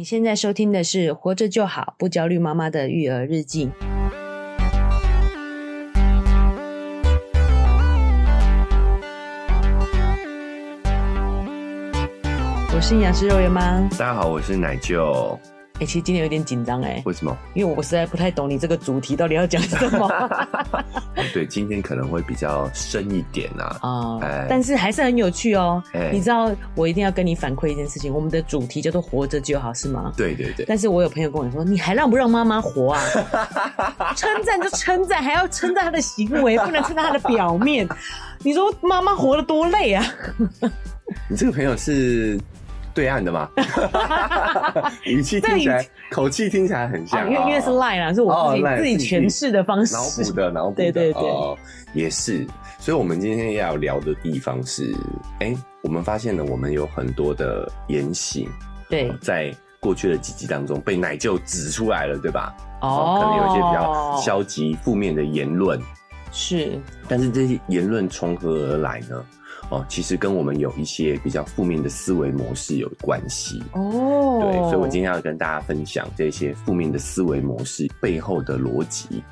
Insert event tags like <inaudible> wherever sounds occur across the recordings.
你现在收听的是《活着就好，不焦虑妈妈的育儿日记》。我是营养师肉圆妈，大家好，我是奶舅。哎、欸，其实今天有点紧张哎，为什么？因为我实在不太懂你这个主题到底要讲什么。对，今天可能会比较深一点啊。啊、哦欸，但是还是很有趣哦、哎。你知道，我一定要跟你反馈一件事情，我们的主题叫做“活着就好”，是吗？对对对。但是我有朋友跟我说，你还让不让妈妈活啊？称赞就称赞，还要称赞她的行为，不能称赞她的表面。你说妈妈活得多累啊？<laughs> 你这个朋友是？对岸的嘛，<laughs> 语气听起来，口气听起来很像，因为因为是 lie 啦，是我自己、哦、自己诠释的方式，脑补的，脑补的，对对对、哦，也是。所以，我们今天要聊的地方是，哎，我们发现了，我们有很多的言行，对，在过去的几集当中被奶舅指出来了，对吧？哦，可能有一些比较消极、负面的言论，是，但是这些言论从何而来呢？哦，其实跟我们有一些比较负面的思维模式有关系哦。对，所以我今天要跟大家分享这些负面的思维模式背后的逻辑。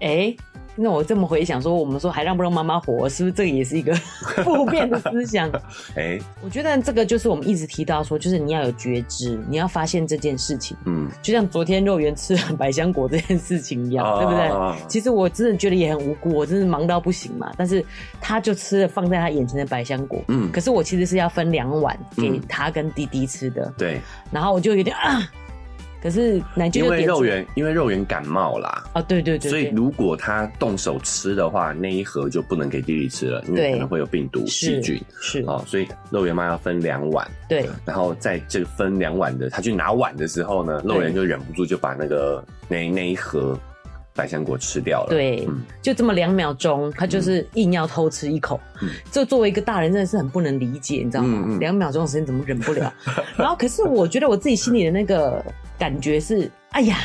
哎、欸。那我这么回想说，我们说还让不让妈妈活，是不是这个也是一个 <laughs> 负面的思想？<laughs> 哎、欸，我觉得这个就是我们一直提到说，就是你要有觉知，你要发现这件事情。嗯，就像昨天肉圆吃百香果这件事情一样，哦、对不对、哦？其实我真的觉得也很无辜，我真是忙到不行嘛。但是他就吃了放在他眼前的百香果，嗯，可是我其实是要分两碗给他跟弟弟吃的。嗯、对，然后我就有点啊。可是因为肉圆，因为肉圆感冒啦。哦，对对对，对，所以如果他动手吃的话，那一盒就不能给弟弟吃了，因为可能会有病毒细菌。是哦，所以肉圆妈要分两碗。对，然后在这个分两碗的，他去拿碗的时候呢，肉圆就忍不住就把那个那那一盒百香果吃掉了。对，嗯、就这么两秒钟，他就是硬要偷吃一口。嗯，这作为一个大人，真的是很不能理解，你知道吗？两、秒钟的时间怎么忍不了？<laughs> 然后，可是我觉得我自己心里的那个。感觉是，哎呀，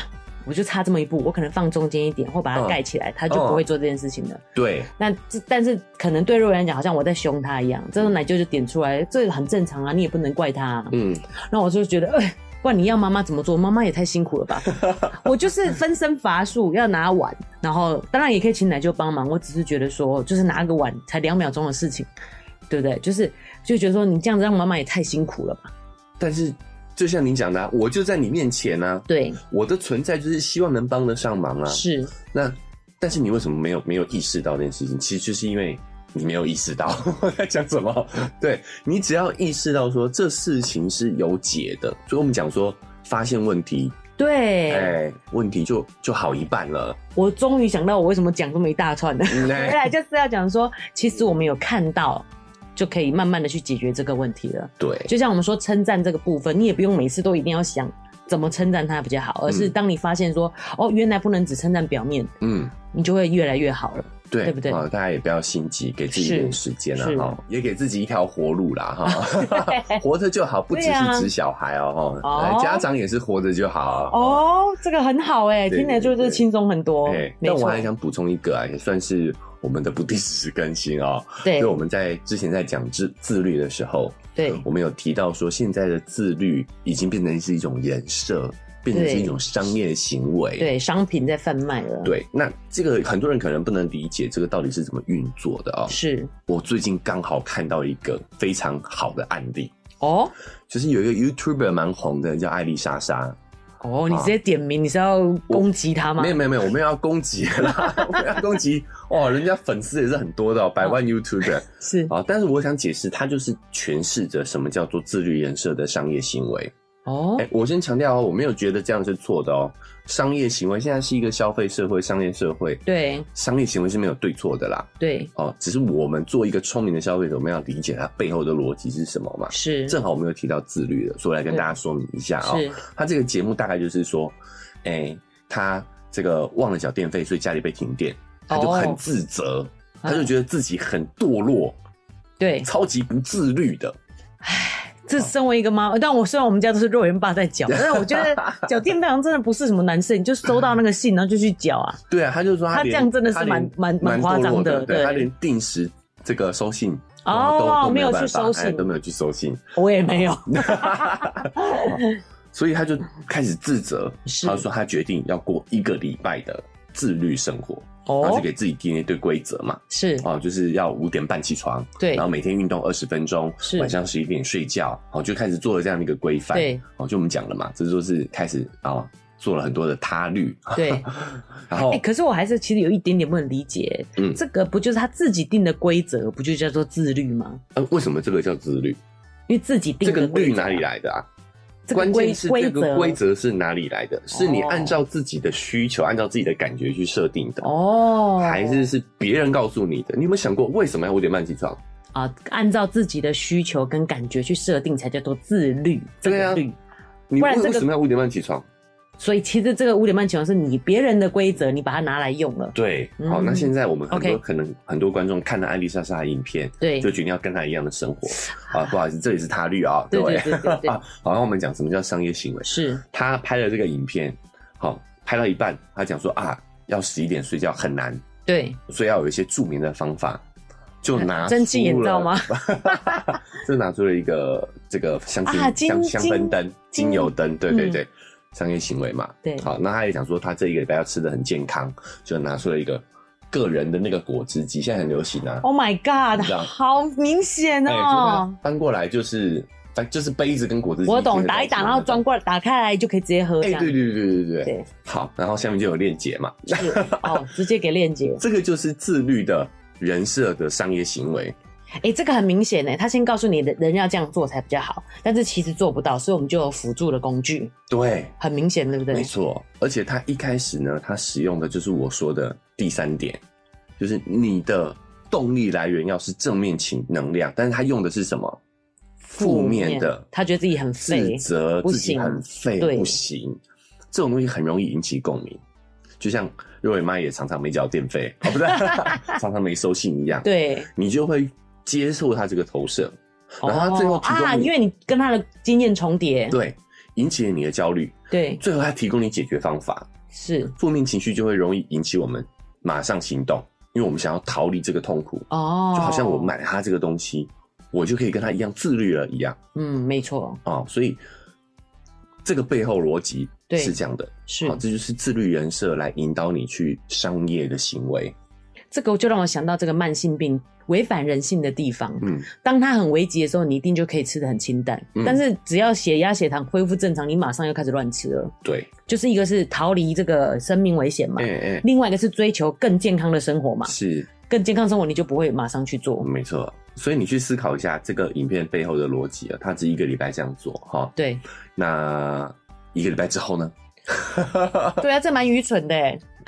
我就差这么一步，我可能放中间一点，或把它盖起来，他、嗯、就不会做这件事情了。嗯、对，那但是可能对肉圆来讲，好像我在凶他一样。这种奶舅就点出来，这个很正常啊，你也不能怪他、啊。嗯，那我就觉得，哎、欸，不然你要妈妈怎么做？妈妈也太辛苦了吧？<laughs> 我就是分身乏术，要拿碗，然后当然也可以请奶舅帮忙。我只是觉得说，就是拿个碗才两秒钟的事情，对不对？就是就觉得说，你这样子让妈妈也太辛苦了吧？但是。就像你讲的、啊，我就在你面前啊。对，我的存在就是希望能帮得上忙啊。是，那但是你为什么没有没有意识到这件事情？其实就是因为你没有意识到 <laughs> 我在讲什么。对，你只要意识到说这事情是有解的，所以我们讲说发现问题，对，哎、欸，问题就就好一半了。我终于想到我为什么讲这么一大串的，<laughs> 原来就是要讲说，其实我们有看到。就可以慢慢的去解决这个问题了。对，就像我们说称赞这个部分，你也不用每次都一定要想怎么称赞它比较好，而是当你发现说，嗯、哦，原来不能只称赞表面，嗯，你就会越来越好了，对，对不对？大家也不要心急，给自己一点时间了哈，也给自己一条活路啦哈，<laughs> 活着就好，不只是指小孩哦哈、哦，家长也是活着就好哦，这个很好哎，听起来就是轻松很多。但我还想补充一个啊，也算是。我们的不定时更新哦，<laughs> 对，所以我们在之前在讲自自律的时候，对，我们有提到说，现在的自律已经变成是一种人设，变成是一种商业行为，对，对，商品在贩卖了。对，那这个很多人可能不能理解这个到底是怎么运作的啊、哦？是。我最近刚好看到一个非常好的案例。哦，就是有一个 YouTuber 蛮红的，叫艾丽莎莎。哦，你直接点名，你是要攻击他吗？没有没有没有，我们要攻击啦，<laughs> 我们要攻击哦，人家粉丝也是很多的、喔，百万 YouTuber 是。啊，但是我想解释，他就是诠释着什么叫做自律人设的商业行为。哦，哎，我先强调哦，我没有觉得这样是错的哦。商业行为现在是一个消费社会、商业社会，对，商业行为是没有对错的啦。对，哦，只是我们做一个聪明的消费者，我们要理解它背后的逻辑是什么嘛？是，正好我们有提到自律的，所以来跟大家说明一下啊、哦。他这个节目大概就是说，哎、欸，他这个忘了缴电费，所以家里被停电，他就很自责、哦，他就觉得自己很堕落，对，超级不自律的。这身为一个妈妈，但我虽然我们家都是肉圆爸在缴，<laughs> 但是我觉得缴电费好像真的不是什么难事，你就收到那个信，然后就去缴啊。对啊，他就说他，他这样真的是蛮蛮蛮夸张的，对，对他连定时这个收信哦，都没有去收信，都没有去收信，我也没有。<laughs> 所以他就开始自责，是他说他决定要过一个礼拜的自律生活。然后就给自己定一堆规则嘛，是。哦，就是要五点半起床，对，然后每天运动二十分钟，是。晚上十一点睡觉，哦，就开始做了这样的一个规范，对，哦，就我们讲了嘛，这就是开始啊、哦，做了很多的他律，对，<laughs> 然后，哎、欸，可是我还是其实有一点点不能理解，嗯，这个不就是他自己定的规则，不就叫做自律吗？呃，为什么这个叫自律？因为自己定的、啊、这个律哪里来的啊？关键是这个规则是哪里来的？是你按照自己的需求、按照自己的感觉去设定的哦，还是是别人告诉你的？你有没有想过为什么要五点半起床啊？按照自己的需求跟感觉去设定，才叫做自律。对啊，你不然为什么要五点半起床？所以其实这个五点半起床是你别人的规则，你把它拿来用了。对，好，那现在我们很多可能很多观众看了艾丽莎莎的影片，对，就决定要跟她一样的生活 <laughs> 啊。不好意思，这里是他律啊。<laughs> 对对。<laughs> 好，那我们讲什么叫商业行为？是他拍了这个影片，好，拍到一半，他讲说啊，要十一点睡觉很难，对，所以要有一些助眠的方法，就拿蒸汽眼罩吗？就拿出了一个这个香薰香香氛灯、精油灯，对对对。商业行为嘛，对，好，那他也想说他这一个礼拜要吃的很健康，就拿出了一个个人的那个果汁机，现在很流行啊。Oh my god，好明显哦！翻过来就是，就是杯子跟果汁机。我懂，打一打，然后装过来，打开来就可以直接喝。哎，对对对对对对。好，然后下面就有链接嘛。是哦，直接给链接。<laughs> 这个就是自律的人设的商业行为。哎、欸，这个很明显呢，他先告诉你的人要这样做才比较好，但是其实做不到，所以我们就有辅助的工具。对，很明显，对不对？没错，而且他一开始呢，他使用的就是我说的第三点，就是你的动力来源要是正面情能量，但是他用的是什么？负面的，他觉得自己很废，自责自己很废，不行，这种东西很容易引起共鸣。就像肉圆妈也常常没缴电费，哦，不对，<laughs> 常常没收信一样。对，你就会。接受他这个投射，然后他最后提供、哦、啊，因为你跟他的经验重叠，对，引起了你的焦虑，对，最后他提供你解决方法，是。负面情绪就会容易引起我们马上行动，因为我们想要逃离这个痛苦。哦，就好像我买他这个东西，我就可以跟他一样自律了一样，嗯，没错，哦，所以这个背后逻辑是这样的，是，好，这就是自律人设来引导你去商业的行为。这个就让我想到这个慢性病违反人性的地方。嗯，当他很危急的时候，你一定就可以吃得很清淡。嗯，但是只要血压、血糖恢复正常，你马上又开始乱吃了。对，就是一个是逃离这个生命危险嘛。欸欸，另外一个是追求更健康的生活嘛。是，更健康生活你就不会马上去做。没错，所以你去思考一下这个影片背后的逻辑啊，他只一个礼拜这样做哈。对，那一个礼拜之后呢？<laughs> 对啊，这蛮愚蠢的。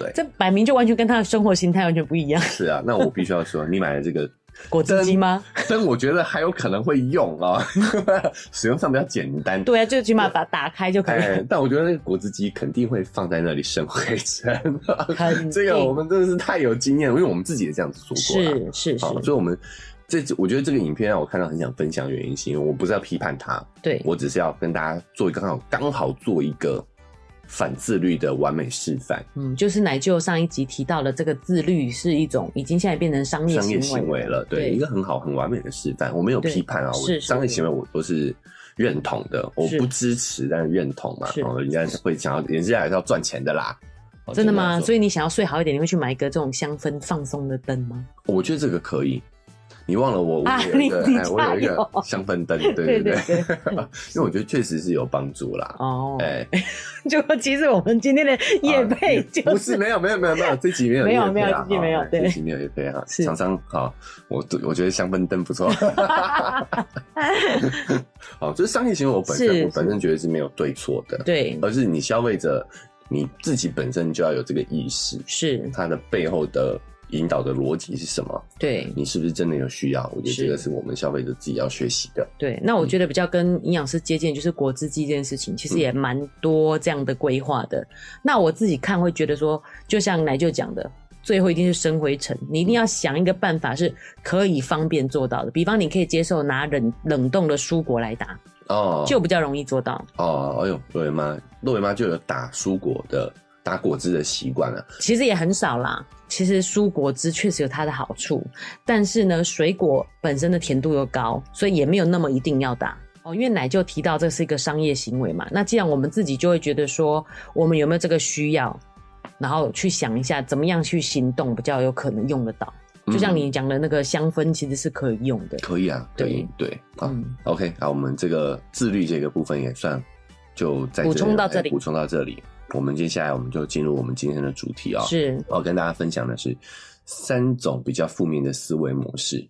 对，这摆明就完全跟他的生活形态完全不一样。是啊，那我必须要说，<laughs> 你买了这个果汁机吗？但我觉得还有可能会用啊，<laughs> 使用上比较简单。对啊，就起码把打开就可以、欸。但我觉得那个果汁机肯定会放在那里生灰尘。这个我们真的是太有经验了，因为我们自己也这样子做过。是是是，所以我们这我觉得这个影片让我看到很想分享原因，是因为我不是要批判他，对，我只是要跟大家做一个刚好刚好做一个。反自律的完美示范，嗯，就是奶舅上一集提到了这个自律是一种已经现在变成商业商业行为了，对，对一个很好很完美的示范。我没有批判啊，我商业行为我都是认同的，我不支持，但是认同嘛。哦，人家会想要，人家还是要赚钱的啦。真的吗？所以你想要睡好一点，你会去买一个这种香氛放松的灯吗？我觉得这个可以。你忘了我，我有一个，哎，我有一个香氛灯，对 <laughs> 对对，<laughs> 因为我觉得确实是有帮助啦。哦，哎，<laughs> 就其实我们今天的业配就不是没有没有没有没有这集没有没有没有这集没有，对，这集没有业配哈。厂商好，我我觉得香氛灯不错。好，就是商业行为，我本身我本身觉得是没有对错的，对，而是你消费者你自己本身就要有这个意识，是它的背后的。引导的逻辑是什么？对，你是不是真的有需要？我觉得这个是我们消费者自己要学习的。对，那我觉得比较跟营养师接近，就是果汁机这件事情，其实也蛮多这样的规划的。嗯、那我自己看会觉得说，就像奶舅讲的，最后一定是生灰尘，你一定要想一个办法是可以方便做到的。比方，你可以接受拿冷冷冻的蔬果来打，哦，就比较容易做到。哦，哎呦，肉圆妈，肉圆妈就有打蔬果的。打果汁的习惯了，其实也很少啦。其实蔬果汁确实有它的好处，但是呢，水果本身的甜度又高，所以也没有那么一定要打。哦，因为奶就提到这是一个商业行为嘛，那既然我们自己就会觉得说，我们有没有这个需要，然后去想一下怎么样去行动比较有可能用得到。就像你讲的那个香氛，其实是可以用的。可以啊，对对啊。OK，那我们这个自律这个部分也算就在补充到这里，补充到这里。我们接下来我们就进入我们今天的主题啊。是，我要跟大家分享的是三种比较负面的思维模式。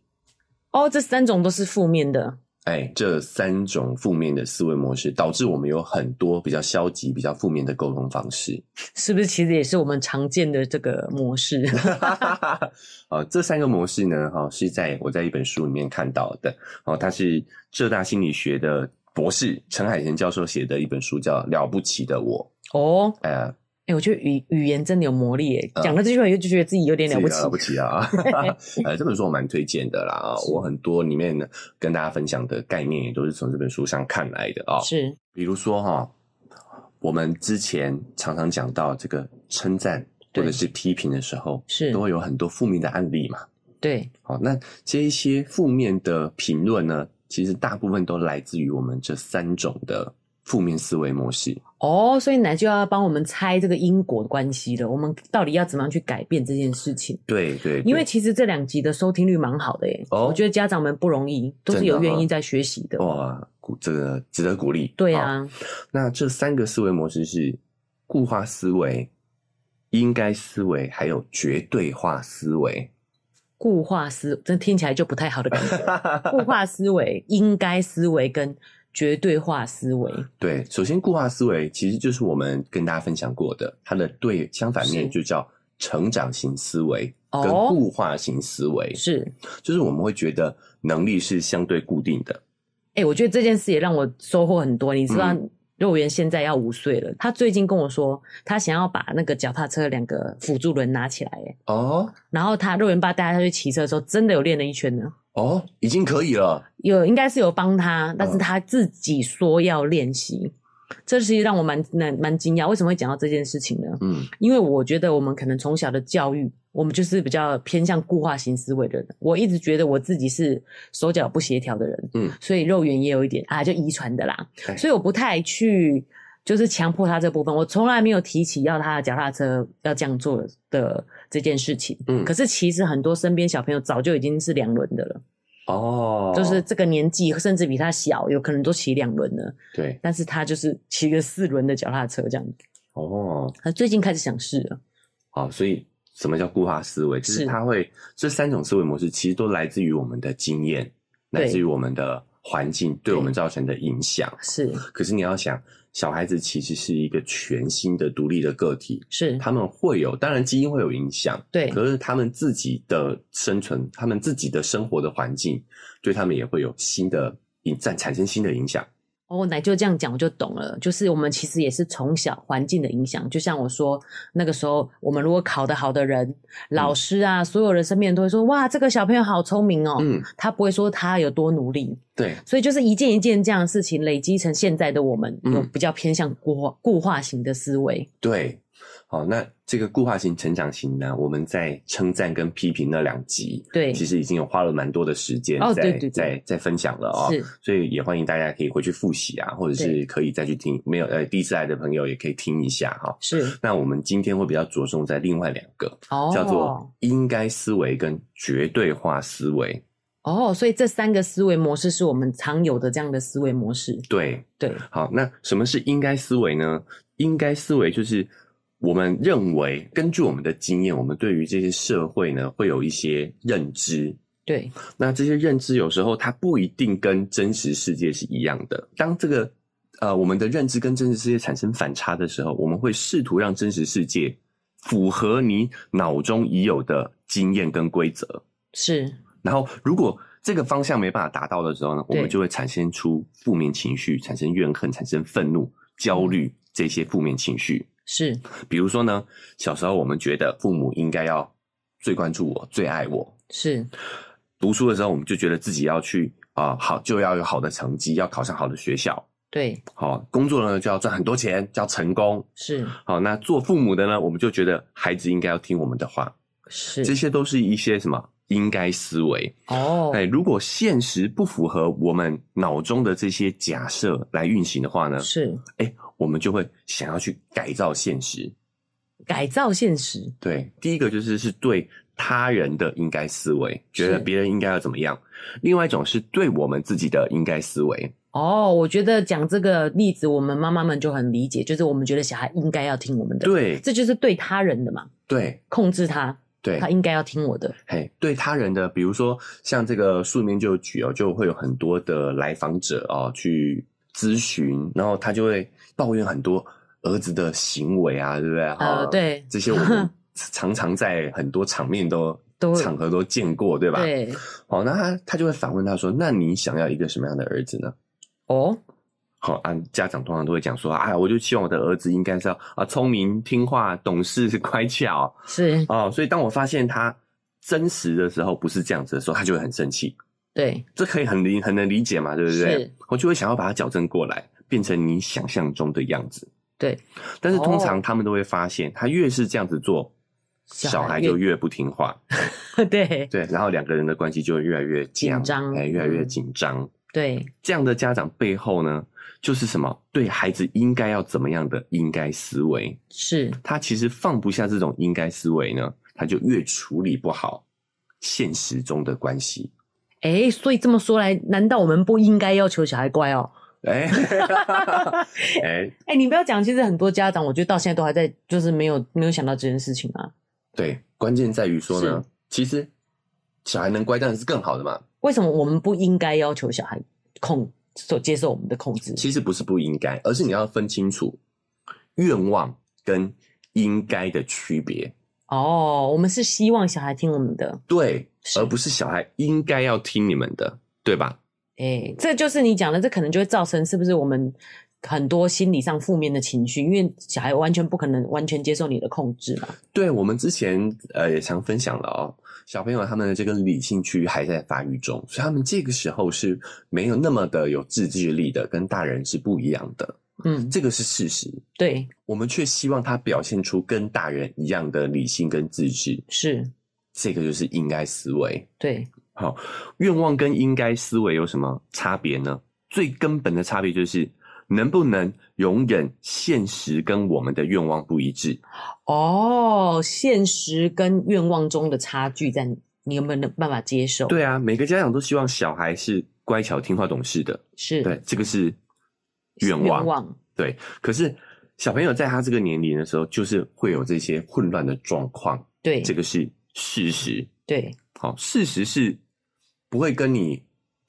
哦，这三种都是负面的。哎，这三种负面的思维模式导致我们有很多比较消极、比较负面的沟通方式，<laughs> 是不是？其实也是我们常见的这个模式。<laughs> 啊，这三个模式呢，哈，是在我在一本书里面看到的。哦，它是浙大心理学的博士陈海贤教授写的一本书，叫《了不起的我》。哦，呃。欸、我觉得语语言真的有魔力诶，讲、嗯、了这句话以后就觉得自己有点了不起，了不起啊！呃，<laughs> <laughs> 这本书我蛮推荐的啦，我很多里面呢跟大家分享的概念也都是从这本书上看来的啊。是，比如说哈，我们之前常常讲到这个称赞或者是批评的时候，是都会有很多负面的案例嘛。对，好，那这一些负面的评论呢，其实大部分都来自于我们这三种的。负面思维模式哦，所以奶就要帮我们猜这个因果关系了。我们到底要怎么样去改变这件事情？对对，对，因为其实这两集的收听率蛮好的耶。哦，我觉得家长们不容易，都是有原因在学习的。的哇，鼓这个值得鼓励。对啊，那这三个思维模式是固化思维、应该思维，还有绝对化思维。固化思，这听起来就不太好的感觉。<laughs> 固化思维、应该思维跟。绝对化思维，对，首先固化思维其实就是我们跟大家分享过的，它的对相反面就叫成长型思维跟固化型思维，是，就是我们会觉得能力是相对固定的。哎、欸，我觉得这件事也让我收获很多，你知道。嗯肉圆现在要五岁了，他最近跟我说，他想要把那个脚踏车两个辅助轮拿起来，哎，哦，然后他肉圆爸带他去骑车的时候，真的有练了一圈呢，哦，已经可以了，有应该是有帮他，但是他自己说要练习。哦这其实让我蛮蛮蛮惊讶，为什么会讲到这件事情呢？嗯，因为我觉得我们可能从小的教育，我们就是比较偏向固化型思维的人。我一直觉得我自己是手脚不协调的人，嗯，所以肉圆也有一点啊，就遗传的啦。所以我不太去就是强迫他这部分，我从来没有提起要他的脚踏车要这样做的这件事情。嗯，可是其实很多身边小朋友早就已经是两轮的了。哦，就是这个年纪，甚至比他小，有可能都骑两轮了。对，但是他就是骑个四轮的脚踏车这样子。哦，他最近开始想试了。好，所以什么叫固化思维？就是他会这三种思维模式，其实都来自于我们的经验，来自于我们的环境对我们造成的影响。是，可是你要想。小孩子其实是一个全新的独立的个体，是他们会有，当然基因会有影响，对，可是他们自己的生存，他们自己的生活的环境，对他们也会有新的影产产生新的影响。哦，奶就这样讲，我就懂了。就是我们其实也是从小环境的影响，就像我说，那个时候我们如果考得好的人，老师啊，嗯、所有人身边都会说，哇，这个小朋友好聪明哦。嗯，他不会说他有多努力。对，所以就是一件一件这样的事情累积成现在的我们，有比较偏向固化固化型的思维。对。好，那这个固化型、成长型呢？我们在称赞跟批评那两集，对，其实已经有花了蛮多的时间在、哦、对对对在在分享了哦。是，所以也欢迎大家可以回去复习啊，或者是可以再去听。没有呃，第一次来的朋友也可以听一下哈。是，那我们今天会比较着重在另外两个，哦，叫做应该思维跟绝对化思维。哦，所以这三个思维模式是我们常有的这样的思维模式。对对，好，那什么是应该思维呢？应该思维就是。我们认为，根据我们的经验，我们对于这些社会呢，会有一些认知。对，那这些认知有时候它不一定跟真实世界是一样的。当这个呃，我们的认知跟真实世界产生反差的时候，我们会试图让真实世界符合你脑中已有的经验跟规则。是。然后，如果这个方向没办法达到的时候呢，我们就会产生出负面情绪，产生怨恨，产生愤怒、焦虑这些负面情绪。是，<laughs> 比如说呢，小时候我们觉得父母应该要最关注我、最爱我。是，读书的时候我们就觉得自己要去啊、呃，好就要有好的成绩，要考上好的学校。对，好，工作呢就要赚很多钱，叫成功。是，好，那做父母的呢，我们就觉得孩子应该要听我们的话。是，这些都是一些什么应该思维哦。哎，如果现实不符合我们脑中的这些假设来运行的话呢？是，哎，我们就会想要去改造现实。改造现实，对，第一个就是是对他人的应该思维，觉得别人应该要怎么样；另外一种是对我们自己的应该思维。哦，我觉得讲这个例子，我们妈妈们就很理解，就是我们觉得小孩应该要听我们的，对，这就是对他人的嘛，对，控制他，对，他应该要听我的。嘿，对他人的，比如说像这个书里面就举哦，就会有很多的来访者哦去咨询，然后他就会抱怨很多儿子的行为啊，对不对？呃，对，这些我们常常在很多场面都。<laughs> 都场合都见过，对吧？对。好，那他他就会反问他说：“那你想要一个什么样的儿子呢？”哦，好，啊家长通常都会讲说：“啊，我就希望我的儿子应该是要啊聪明、听话、懂事、乖巧。”是哦，所以当我发现他真实的时候不是这样子的时候，他就会很生气。对，这可以很理很能理解嘛，对不对？我就会想要把他矫正过来，变成你想象中的样子。对，但是通常他们都会发现，他越是这样子做。小孩就越不听话，<laughs> 对对，然后两个人的关系就会越来越紧张，哎，越来越紧张。对，这样的家长背后呢，就是什么？对孩子应该要怎么样的应该思维？是他其实放不下这种应该思维呢，他就越处理不好现实中的关系。哎，所以这么说来，难道我们不应该要求小孩乖哦？哎，哎，<laughs> 哎，你不要讲，其实很多家长，我觉得到现在都还在，就是没有没有想到这件事情啊。对，关键在于说呢，其实小孩能乖当然是更好的嘛。为什么我们不应该要求小孩控所接受我们的控制？其实不是不应该，而是你要分清楚愿望跟应该的区别。哦，我们是希望小孩听我们的，对，而不是小孩应该要听你们的，对吧？哎，这就是你讲的，这可能就会造成是不是我们？很多心理上负面的情绪，因为小孩完全不可能完全接受你的控制嘛。对，我们之前呃也常分享了哦，小朋友他们的这个理性区还在发育中，所以他们这个时候是没有那么的有自制力的，跟大人是不一样的。嗯，这个是事实。对，我们却希望他表现出跟大人一样的理性跟自制。是，这个就是应该思维。对，好，愿望跟应该思维有什么差别呢？最根本的差别就是。能不能容忍现实跟我们的愿望不一致？哦，现实跟愿望中的差距在，你有没有办法接受？对啊，每个家长都希望小孩是乖巧听话懂事的，是对，这个是愿望。愿望对，可是小朋友在他这个年龄的时候，就是会有这些混乱的状况。对，这个是事实。对，好，事实是不会跟你。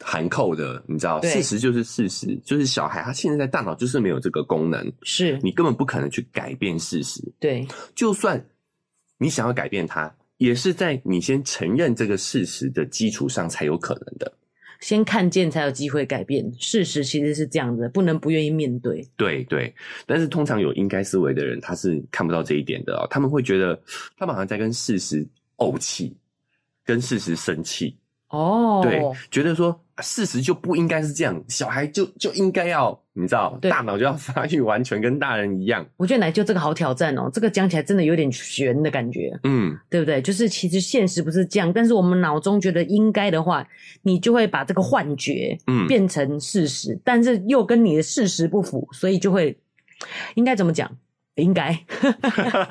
含扣的，你知道，事实就是事实，就是小孩他现在在大脑就是没有这个功能，是你根本不可能去改变事实。对，就算你想要改变他，也是在你先承认这个事实的基础上才有可能的。先看见才有机会改变，事实其实是这样的，不能不愿意面对。对对，但是通常有应该思维的人，他是看不到这一点的哦，他们会觉得他们好像在跟事实怄气，跟事实生气。哦，对，觉得说事实就不应该是这样，小孩就就应该要，你知道，大脑就要 <laughs> 发育完全跟大人一样。我觉得奶就这个好挑战哦，这个讲起来真的有点悬的感觉，嗯，对不对？就是其实现实不是这样，但是我们脑中觉得应该的话，你就会把这个幻觉，嗯，变成事实，嗯，但是又跟你的事实不符，所以就会应该怎么讲？应该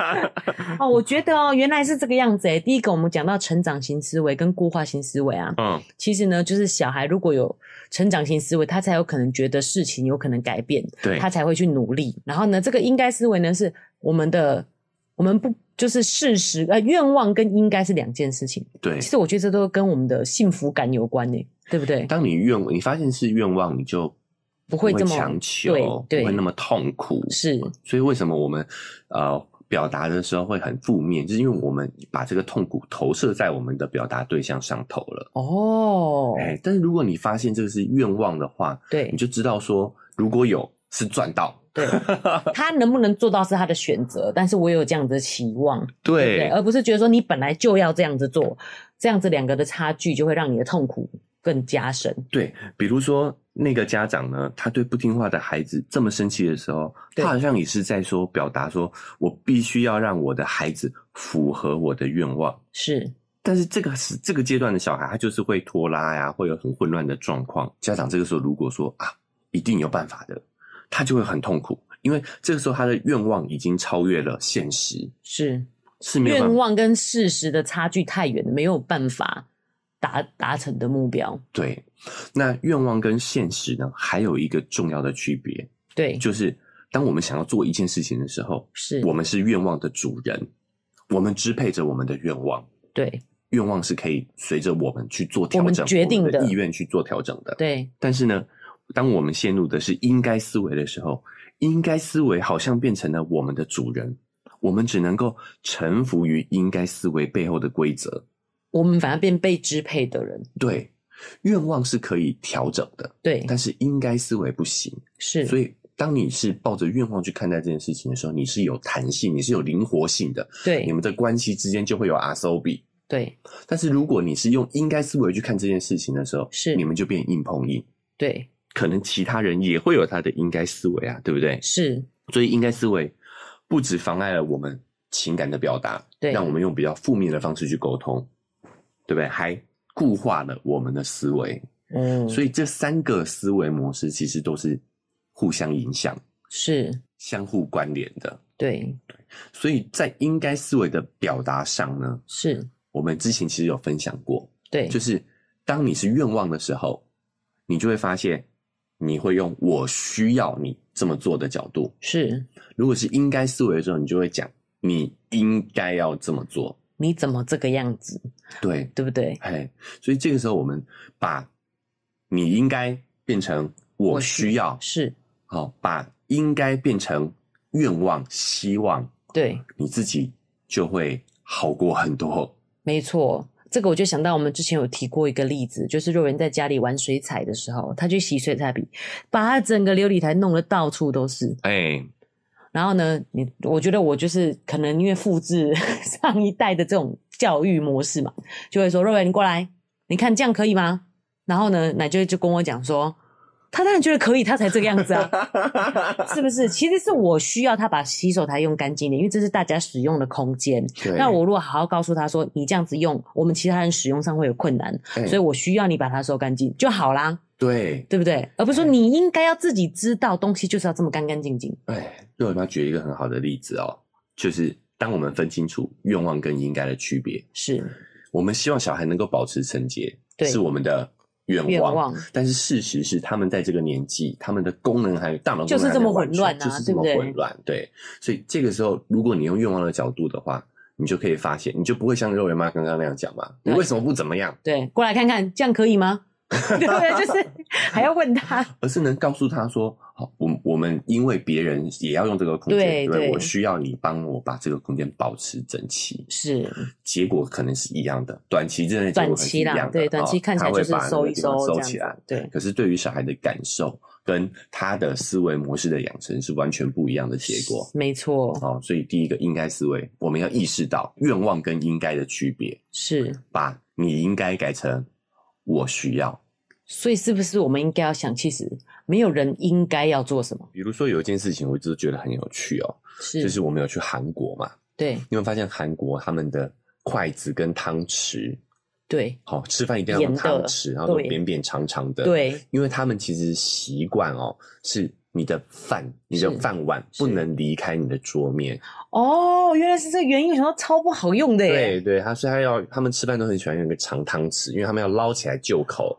<laughs> 哦，我觉得哦，原来是这个样子诶。第一个，我们讲到成长型思维跟固化型思维啊，嗯，其实呢，就是小孩如果有成长型思维，他才有可能觉得事情有可能改变，对，他才会去努力。然后呢，这个应该思维呢，是我们的，我们不就是事实呃，愿望跟应该是两件事情。对，其实我觉得这都跟我们的幸福感有关呢，对不对？当你愿你发现是愿望，你就。不会这么强求，不会那么痛苦，是。所以为什么我们呃表达的时候会很负面，就是因为我们把这个痛苦投射在我们的表达对象上头了。哦，哎，但是如果你发现这个是愿望的话，对，你就知道说如果有是赚到，对，他能不能做到是他的选择，但是我有这样子的期望，对，对，对，而不是觉得说你本来就要这样子做，这样子两个的差距就会让你的痛苦更加深。对，比如说。那个家长呢，他对不听话的孩子这么生气的时候，他好像也是在说表达说，我必须要让我的孩子符合我的愿望。是，但是这个是这个阶段的小孩，他就是会拖拉呀，会有很混乱的状况。家长这个时候如果说啊，一定有办法的，他就会很痛苦，因为这个时候他的愿望已经超越了现实，是是愿望跟事实的差距太远了，没有办法达达成的目标。对，那愿望跟现实呢，还有一个重要的区别，对，就是当我们想要做一件事情的时候，是我们是愿望的主人，我们支配着我们的愿望，对。愿望是可以随着我们去做调整，我们决定的意愿去做调整的。对，但是呢，当我们陷入的是应该思维的时候，应该思维好像变成了我们的主人，我们只能够臣服于应该思维背后的规则，我们反而变被支配的人。对，愿望是可以调整的，对，但是应该思维不行。是，所以当你是抱着愿望去看待这件事情的时候，你是有弹性，你是有灵活性的。对，你们的关系之间就会有阿 so 比。对，但是如果你是用应该思维去看这件事情的时候，是你们就变硬碰硬。对，可能其他人也会有他的应该思维啊，对不对？是，所以应该思维不止妨碍了我们情感的表达，对，让我们用比较负面的方式去沟通，对不对？还固化了我们的思维。嗯，所以这三个思维模式其实都是互相影响，是相互关联的。对，对，所以在应该思维的表达上呢，是。我们之前其实有分享过，对，就是当你是愿望的时候，你就会发现你会用“我需要你这么做的”角度；是，如果是应该思维的时候，你就会讲“你应该要这么做”，你怎么这个样子？对，对不对？嘿，所以这个时候我们把“你应该”变成“我需要”，是，好，把“应该”变成愿望、希望，对，你自己就会好过很多。没错，这个我就想到我们之前有提过一个例子，就是若人在家里玩水彩的时候，他去洗水彩笔，把他整个琉璃台弄得到处都是。哎、欸，然后呢，你我觉得我就是可能因为复制 <laughs> 上一代的这种教育模式嘛，就会说若人你过来，你看这样可以吗？然后呢，奶就就跟我讲说。他当然觉得可以，他才这个样子啊，<laughs> 是不是？其实是我需要他把洗手台用干净点，因为这是大家使用的空间。那我如果好好告诉他说，你这样子用，我们其他人使用上会有困难，欸、所以我需要你把它收干净就好啦。对，对不对？而不是说你应该要自己知道东西就是要这么干干净净。哎，那我要举一个很好的例子哦，就是当我们分清楚愿望跟应该的区别，是我们希望小孩能够保持纯洁，是我们的。愿望，望，但是事实是，他们在这个年纪，他们的功能还有大脑就是这么混乱啊，就是这么混乱。对，所以这个时候，如果你用愿望的角度的话，你就可以发现，你就不会像肉圆妈刚刚那样讲嘛。你为什么不怎么样？对，过来看看，这样可以吗？<laughs> 对，就是还要问他，而是能告诉他说：“好，我我们因为别人也要用这个空间，对，对，对，我需要你帮我把这个空间保持整齐。”是，结果可能是一样的，短期之内短期啦，对，短期看起来就是收一收，收起来。对，可是对于小孩的感受跟他的思维模式的养成是完全不一样的结果。没错，哦，所以第一个应该思维，我们要意识到愿望跟应该的区别，是。把你应该改成我需要。所以，是不是我们应该要想，其实没有人应该要做什么？比如说，有一件事情，我一直觉得很有趣哦，是，就是我们有去韩国嘛？对，你会发现韩国他们的筷子跟汤匙，对，好，吃饭一定要用汤匙，然后都扁扁长长的，对，因为他们其实习惯哦，是你的饭，你的饭碗不能离开你的桌面。哦，原来是这个原因，我想到超不好用的耶。对对，他说他要，他们吃饭都很喜欢用一个长汤匙，因为他们要捞起来就口。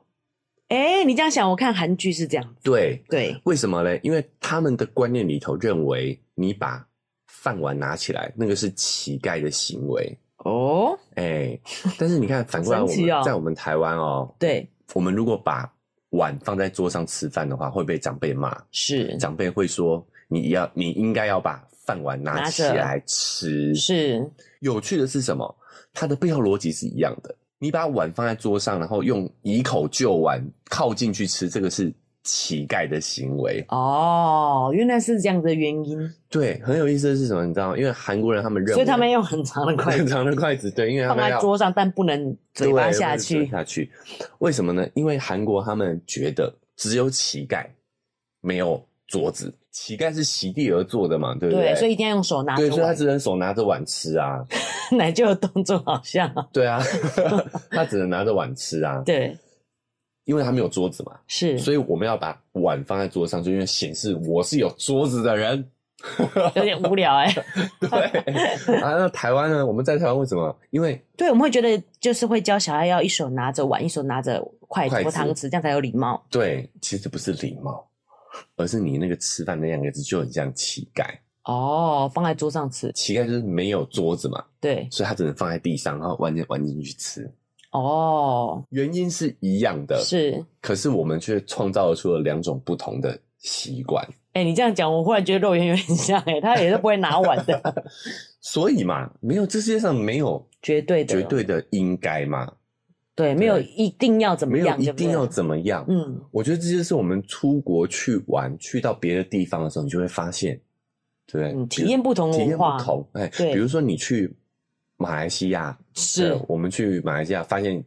哎、欸，你这样想，我看韩剧是这样。对对，为什么呢？因为他们的观念里头认为，你把饭碗拿起来，那个是乞丐的行为。哦，哎、欸，但是你看，<laughs> 反过来我们、哦、在我们台湾哦，对，我们如果把碗放在桌上吃饭的话，会被长辈骂。是，长辈会说，你要你应该要把饭碗拿起来吃。是，有趣的是什么？它的背后逻辑是一样的。你把碗放在桌上，然后用以口就碗靠近去吃，这个是乞丐的行为。哦，原来是这样的原因。对，很有意思的是什么？你知道吗？因为韩国人他们认为，所以他们用很长的筷子，很长的筷子，对，因为他们放在桌上，但不能嘴巴下去下去。为什么呢？因为韩国他们觉得只有乞丐没有桌子。乞丐是席地而坐的嘛，对不对？对，所以一定要用手拿。对，所以他只能手拿着碗吃啊。<laughs> 奶就有动作好像。对啊，<laughs> 他只能拿着碗吃啊。对，因为他没有桌子嘛。是，所以我们要把碗放在桌上，就因为显示我是有桌子的人。有点无聊哎、欸。<laughs> 对啊，那台湾呢？我们在台湾为什么？因为对，我们会觉得就是会教小孩要一手拿着碗，一手拿着筷子或汤匙，这样才有礼貌。对，其实不是礼貌，而是你那个吃饭的样子就很像乞丐哦，放在桌上吃。乞丐就是没有桌子嘛，对，所以他只能放在地上，然后弯进弯进去吃。哦，原因是一样的，是，可是我们却创造出了两种不同的习惯。哎、欸，你这样讲，我忽然觉得肉圆有点像哎、欸，<laughs> 他也是不会拿碗的。所以嘛，没有这世界上没有绝对的、绝对的应该嘛。对，没有一定要怎么样，没有一定要怎么样。嗯，我觉得这就是我们出国去玩，去到别的地方的时候，你就会发现，对，嗯、体验不同文化，体验不同。哎，比如说你去马来西亚，是我们去马来西亚发现。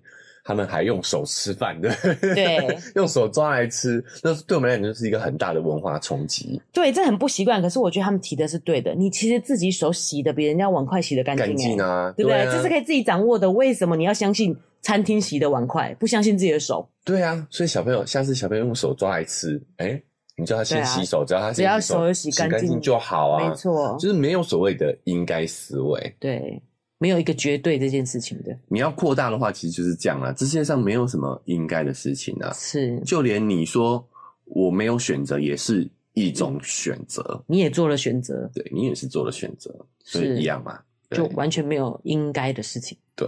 他们还用手吃饭，的对，<laughs> 用手抓来吃，那对我们来讲就是一个很大的文化冲击。对，这很不习惯。可是我觉得他们提的是对的。你其实自己手洗的比人家碗筷洗的干净，干净啊，对不对？对啊，这是可以自己掌握的。为什么你要相信餐厅洗的碗筷，不相信自己的手？对啊，所以小朋友下次小朋友用手抓来吃，哎，你叫他先洗手，只要他只要手洗干净就好啊，没错，就是没有所谓的应该思维。对。没有一个绝对这件事情的。你要扩大的话，其实就是这样了。这世界上没有什么应该的事情啊。是，就连你说我没有选择，也是一种选择。你也做了选择，对，你也是做了选择，所以一样嘛。就完全没有应该的事情。对。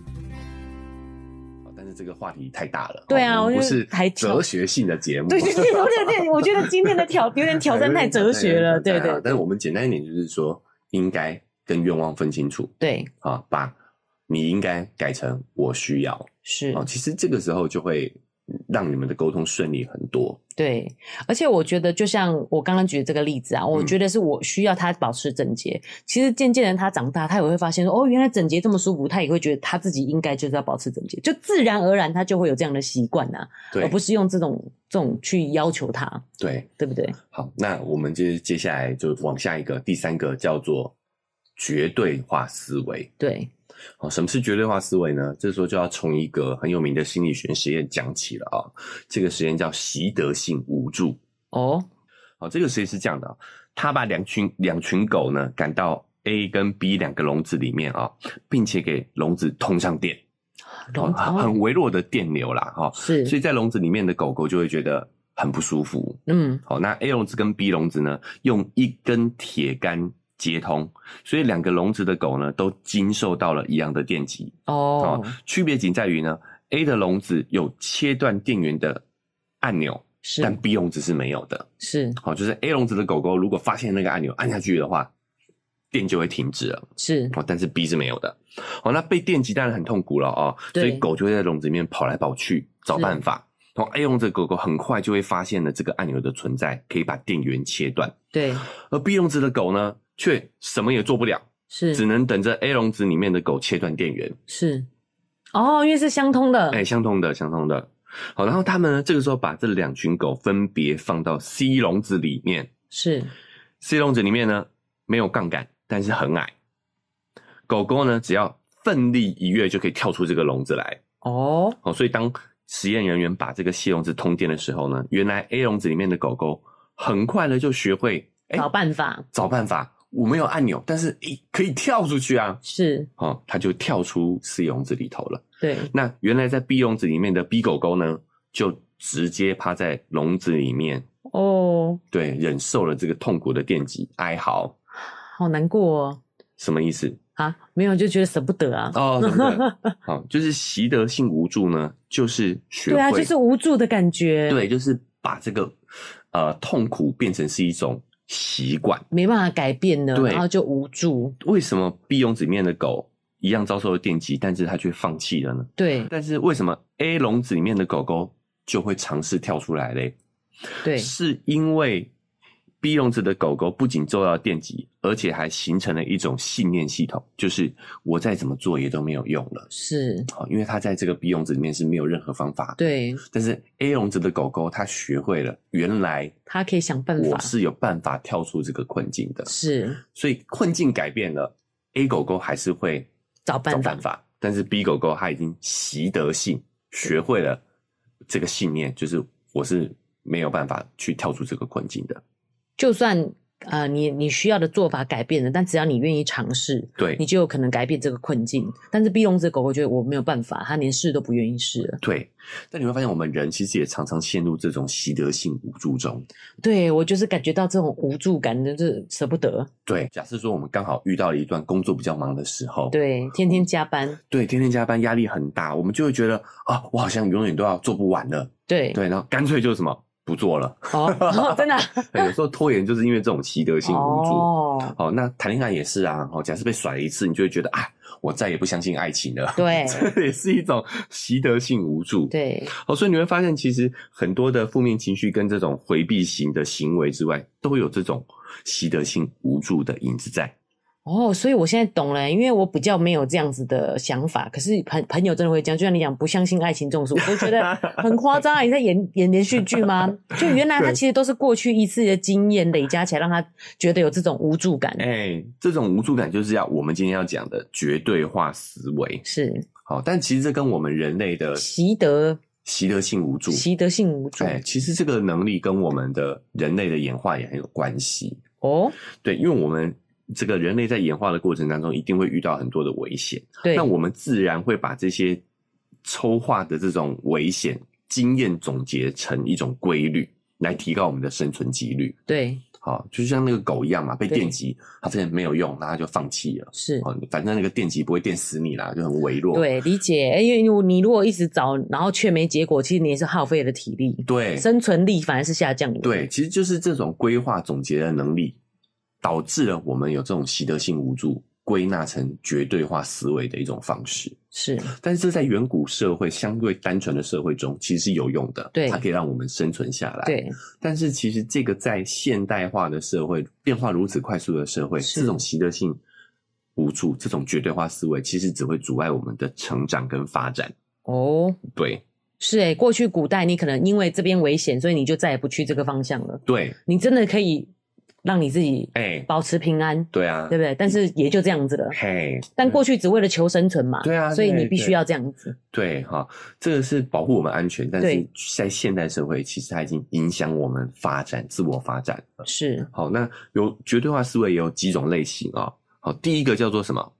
这个话题太大了，对啊，我不是哲学性的节目，对对对对对，我觉得今天的挑有点挑战 <laughs> 太哲学了，对对。但是我们简单一点，就是说应该跟愿望分清楚，对，啊，把你应该改成我需要，是。啊，其实这个时候就会。让你们的沟通顺利很多。对，而且我觉得，就像我刚刚举的这个例子啊，我觉得是我需要他保持整洁。嗯、其实渐渐的，他长大，他也会发现说，哦，原来整洁这么舒服，他也会觉得他自己应该就是要保持整洁，就自然而然他就会有这样的习惯呐，对，而不是用这种这种去要求他。对，对不对？好，那我们接接下来就往下一个，第三个叫做绝对化思维。对。好，什么是绝对化思维呢？这时候就要从一个很有名的心理学实验讲起了啊。这个实验叫习得性无助。哦，好，这个实验是这样的，他把两群两群狗呢赶到 A 跟 B 两个笼子里面啊，并且给笼子通上电，笼很微弱的电流啦，哈，是，所以在笼子里面的狗狗就会觉得很不舒服。嗯，好，那 A 笼子跟 B 笼子呢，用一根铁杆。接通，所以两个笼子的狗呢，都经受到了一样的电击。哦，区别仅在于呢，A 的笼子有切断电源的按钮，是，但 B 笼子是没有的。是，好，就是 A 笼子的狗狗如果发现那个按钮按下去的话，电就会停止了。是，哦，但是 B 是没有的。好，那被电击当然很痛苦了啊，所以狗就会在笼子里面跑来跑去找办法。然后 A 笼子的狗狗很快就会发现了这个按钮的存在，可以把电源切断。对，而 B 笼子的狗呢？却什么也做不了，是只能等着 A 笼子里面的狗切断电源。是，哦，因为是相通的，哎、欸，相通的，相通的。好，然后他们呢，这个时候把这两群狗分别放到 C 笼子里面。是，C 笼子里面呢没有杠杆，但是很矮。狗狗呢，只要奋力一跃就可以跳出这个笼子来。哦，好，所以当实验人员把这个 C 笼子通电的时候呢，原来 A 笼子里面的狗狗很快的就学会。找办法，找办法。我没有按钮，但是可以跳出去啊！是，哦，他就跳出 C 笼子里头了。对，那原来在 B 笼子里面的 B 狗狗呢，就直接趴在笼子里面。哦，对，忍受了这个痛苦的电击，哀嚎，好难过哦。什么意思啊？没有，就觉得舍不得啊。<laughs> 哦。好，就是习得性无助呢，就是学会，对啊，就是无助的感觉。对，就是把这个呃痛苦变成是一种。习惯，没办法改变呢，然后就无助。为什么 B 笼子里面的狗一样遭受了电击，但是它却放弃了呢？对，但是为什么 A 笼子里面的狗狗就会尝试跳出来嘞？对，是因为。B 笼子的狗狗不仅受到电击，而且还形成了一种信念系统，就是我再怎么做也都没有用了。是，好，因为它在这个 B 笼子里面是没有任何方法。对，但是 A 笼子的狗狗它学会了，原来它可以想办法，我是有办法跳出这个困境的。是，所以困境改变了，A 狗狗还是会找办法，找办法，但是 B 狗狗它已经习得性学会了这个信念，就是我是没有办法去跳出这个困境的。就算呃，你你需要的做法改变了，但只要你愿意尝试，对，你就有可能改变这个困境。但是 B 笼子的狗狗觉得我没有办法，它连试都不愿意试了。对，但你会发现，我们人其实也常常陷入这种习得性无助中。对，我就是感觉到这种无助感，就是舍不得。对，假设说我们刚好遇到了一段工作比较忙的时候，对，天天加班，对，天天加班压力很大，我们就会觉得啊，我好像永远都要做不完了。对对，然后干脆就是什么。不做了哦，哦，真的、<laughs> 啊。有时候拖延就是因为这种习得性无助。哦，好，那谈恋爱也是啊。哦，假设被甩了一次，你就会觉得啊，我再也不相信爱情了。对，<laughs> 这也是一种习得性无助。对，哦，所以你会发现，其实很多的负面情绪跟这种回避型的行为之外，都有这种习得性无助的影子在。哦，所以我现在懂了，因为我比较没有这样子的想法。可是朋朋友真的会这样，就像你讲，不相信爱情这种事，我都觉得很夸张啊！你在演演连续剧吗？就原来他其实都是过去一次的经验累加起来，让他觉得有这种无助感。哎、欸，这种无助感就是要我们今天要讲的绝对化思维。是，好，但其实这跟我们人类的习得习得性无助、习得性无助，哎、欸，其实这个能力跟我们的人类的演化也很有关系。哦，对，因为我们。这个人类在演化的过程当中，一定会遇到很多的危险。对，那我们自然会把这些抽化的这种危险经验总结成一种规律，来提高我们的生存几率。对，好，就像那个狗一样嘛，被电击，它发现没有用，那它就放弃了。是，哦反正那个电击不会电死你啦，就很微弱。对，理解。因为你如果一直找，然后却没结果，其实你也是耗费了体力。对，生存力反而是下降的。对，其实就是这种规划总结的能力。导致了我们有这种习得性无助，归纳成绝对化思维的一种方式。是，但是这在远古社会相对单纯的社会中，其实是有用的。对，它可以让我们生存下来。对，但是其实这个在现代化的社会，变化如此快速的社会，这种习得性无助，这种绝对化思维，其实只会阻碍我们的成长跟发展。哦，对，是诶，过去古代你可能因为这边危险，所以你就再也不去这个方向了。对，你真的可以。让你自己哎保持平安，对啊，对不对？但是也就这样子了，嘿。但过去只为了求生存嘛，对啊，所以你必须要这样子。对哈，这个是保护我们安全，但是在现代社会，其实它已经影响我们发展、自我发展了。是。好，那有绝对化思维也有几种类型啊。好，第一个叫做什么？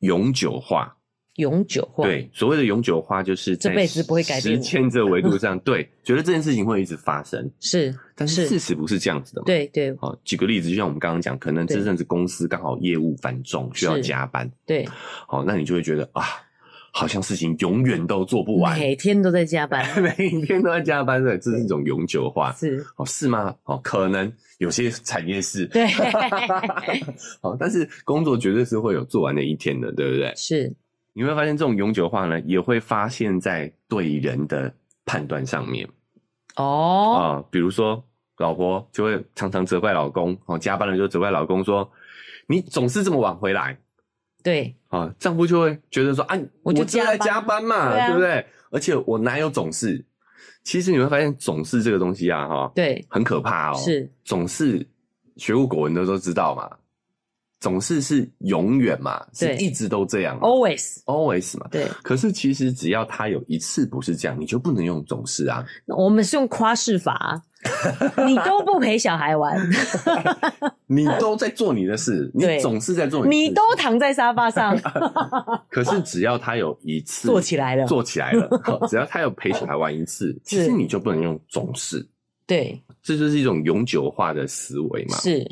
永久化。永久化，对，所谓的永久化就是这辈子不会改变。时间这个维度上，对，觉得这件事情会一直发生，<laughs> 是，但是事实不是这样子的嘛？对对。好，举个例子，就像我们刚刚讲，可能这阵子公司刚好业务繁重，需要加班，对，好，那你就会觉得啊，好像事情永远都做不完，每天都在加班，<laughs> 每天都在加班，对，这是一种永久化，是，哦，是吗？哦，可能有些产业是，对，<laughs> 好，但是工作绝对是会有做完的一天的，对不对？是。你会发现这种永久化呢，也会发现在对人的判断上面。哦，啊、呃，比如说老婆就会常常责怪老公，哦，加班了就责怪老公说：“你总是这么晚回来。”对，啊、呃，丈夫就会觉得说：“啊，我就在加班嘛，对，不对？而且我哪有总是？其实你会发现总是这个东西啊，哈，对，很可怕哦。是总是学过国文的都知道嘛。总是是永远嘛，是一直都这样，always always 嘛。对，可是其实只要他有一次不是这样，你就不能用总是啊。我们是用夸饰法，<laughs> 你都不陪小孩玩，<laughs> 你都在做你的事，你总是在做你的事，你都躺在沙发上。<laughs> 可是只要他有一次做起来了，做起来了，只要他有陪小孩玩一次，其实你就不能用总是。对，这就是一种永久化的思维嘛。是。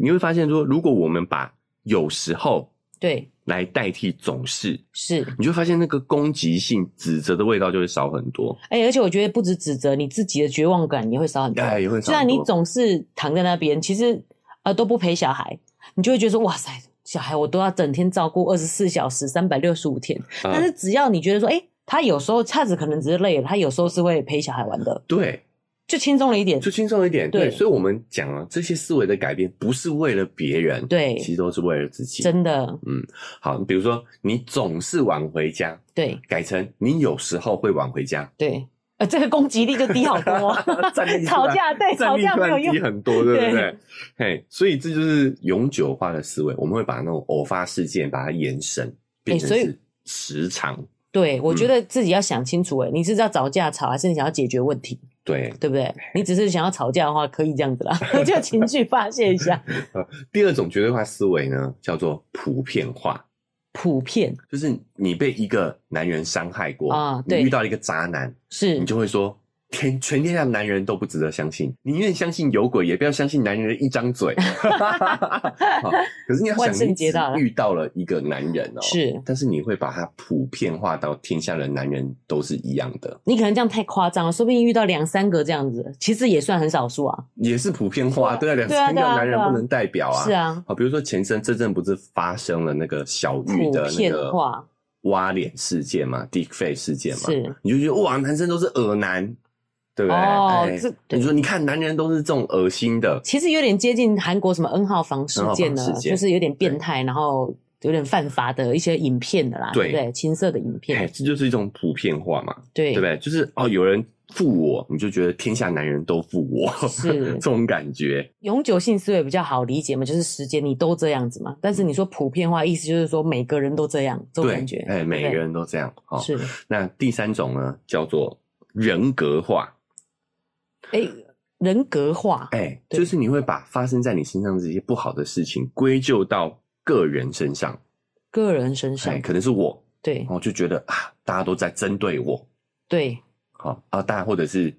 你会发现说，如果我们把有时候对来代替总是，是，你就发现那个攻击性、指责的味道就会少很多。哎、欸，而且我觉得不止指责，你自己的绝望感也会少很多。哎，也会少很多。虽然你总是躺在那边，其实呃都不陪小孩，你就会觉得说哇塞，小孩我都要整天照顾二十四小时、三百六十五天。嗯、但是只要你觉得说，哎、欸，他有时候叉子可能只是累了，他有时候是会陪小孩玩的。对。就轻松了一点，就轻松了一点。对，所以，我们讲啊，这些思维的改变不是为了别人，对，其实都是为了自己。真的，嗯，好，比如说你总是晚回家，对，改成你有时候会晚回家，对，呃，这个攻击力就低好多 <laughs> <laughs> 吵架对，吵架没有用，低很多，对不对？<laughs> 嘿，所以这就是永久化的思维，我们会把那种偶发事件把它延伸，变成是时长。对，我觉得自己要想清楚，诶，你是要找架吵，还是你想要解决问题？对，对不对？你只是想要吵架的话，可以这样子啦，<laughs> 就情绪发泄一下。<laughs> 第二种绝对化思维呢，叫做普遍化。普遍就是你被一个男人伤害过啊，对，你遇到一个渣男，是你就会说。天，全天下男人都不值得相信，宁愿相信有鬼，也不要相信男人的一张嘴。<laughs> 好，可是你要想，你遇到了一个男人哦、喔，是，但是你会把他普遍化到天下的男人都是一样的。你可能这样太夸张了，说不定遇到两三个这样子，其实也算很少数啊。也是普遍化，对啊，两三个男人不能代表啊。是啊，好，比如说前身这阵不是发生了那个小玉的那个挖脸事件嘛，Deepfake 事件嘛，是，你就觉得哇，男生都是恶男。对不对？哦，欸、这你说，你看，男人都是这种恶心的，其实有点接近韩国什么 N 号房事件呢，就是有点变态，然后有点犯法的一些影片的啦，对，对不对？情色的影片，哎，这就是一种普遍化嘛，对，对不对？就是哦，有人负我，你就觉得天下男人都负我，是 <laughs> 这种感觉。永久性思维比较好理解嘛，就是时间你都这样子嘛。但是你说普遍化，意思就是说每个人都这样，这种感觉，哎，每个人都这样。哦，是。那第三种呢，叫做人格化。哎，人格化，哎，就是你会把发生在你身上这些不好的事情归咎到个人身上，个人身上，哎，可能是我，对，我就觉得啊，大家都在针对我，对，好啊，大家或者是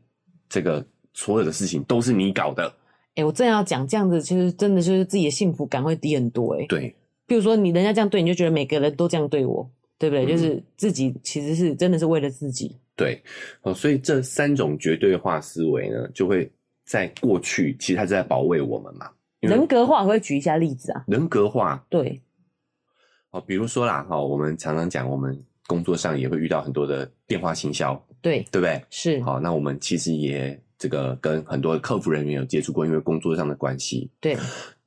这个所有的事情都是你搞的，哎，我正要讲这样子，其实真的就是自己的幸福感会低很多，哎，对，比如说你人家这样对你，就觉得每个人都这样对我，对不对？嗯，就是自己其实是真的是为了自己。对，哦，所以这三种绝对化思维呢，就会在过去，其实它是在保卫我们嘛。人格化，会举一下例子啊？人格化，对，哦，比如说啦，哈，我们常常讲，我们工作上也会遇到很多的电话行销，对，对不对？是，好，那我们其实也。这个跟很多客服人员有接触过，因为工作上的关系。对，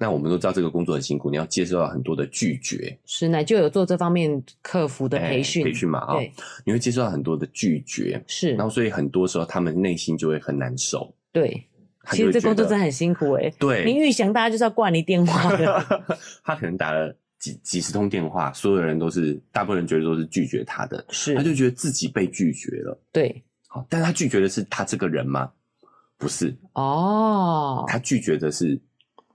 那我们都知道这个工作很辛苦，你要接受到很多的拒绝。是，那就有做这方面客服的培训，培训嘛，啊，你会接受到很多的拒绝。是，然后所以很多时候他们内心就会很难受。对，其实这工作真的很辛苦哎。对，你预想大家就是要挂你电话的，<laughs> 他可能打了几几十通电话，所有人都是，大部分人觉得都是拒绝他的，是，他就觉得自己被拒绝了。对，好，但他拒绝的是他这个人吗？不是哦，他拒绝的是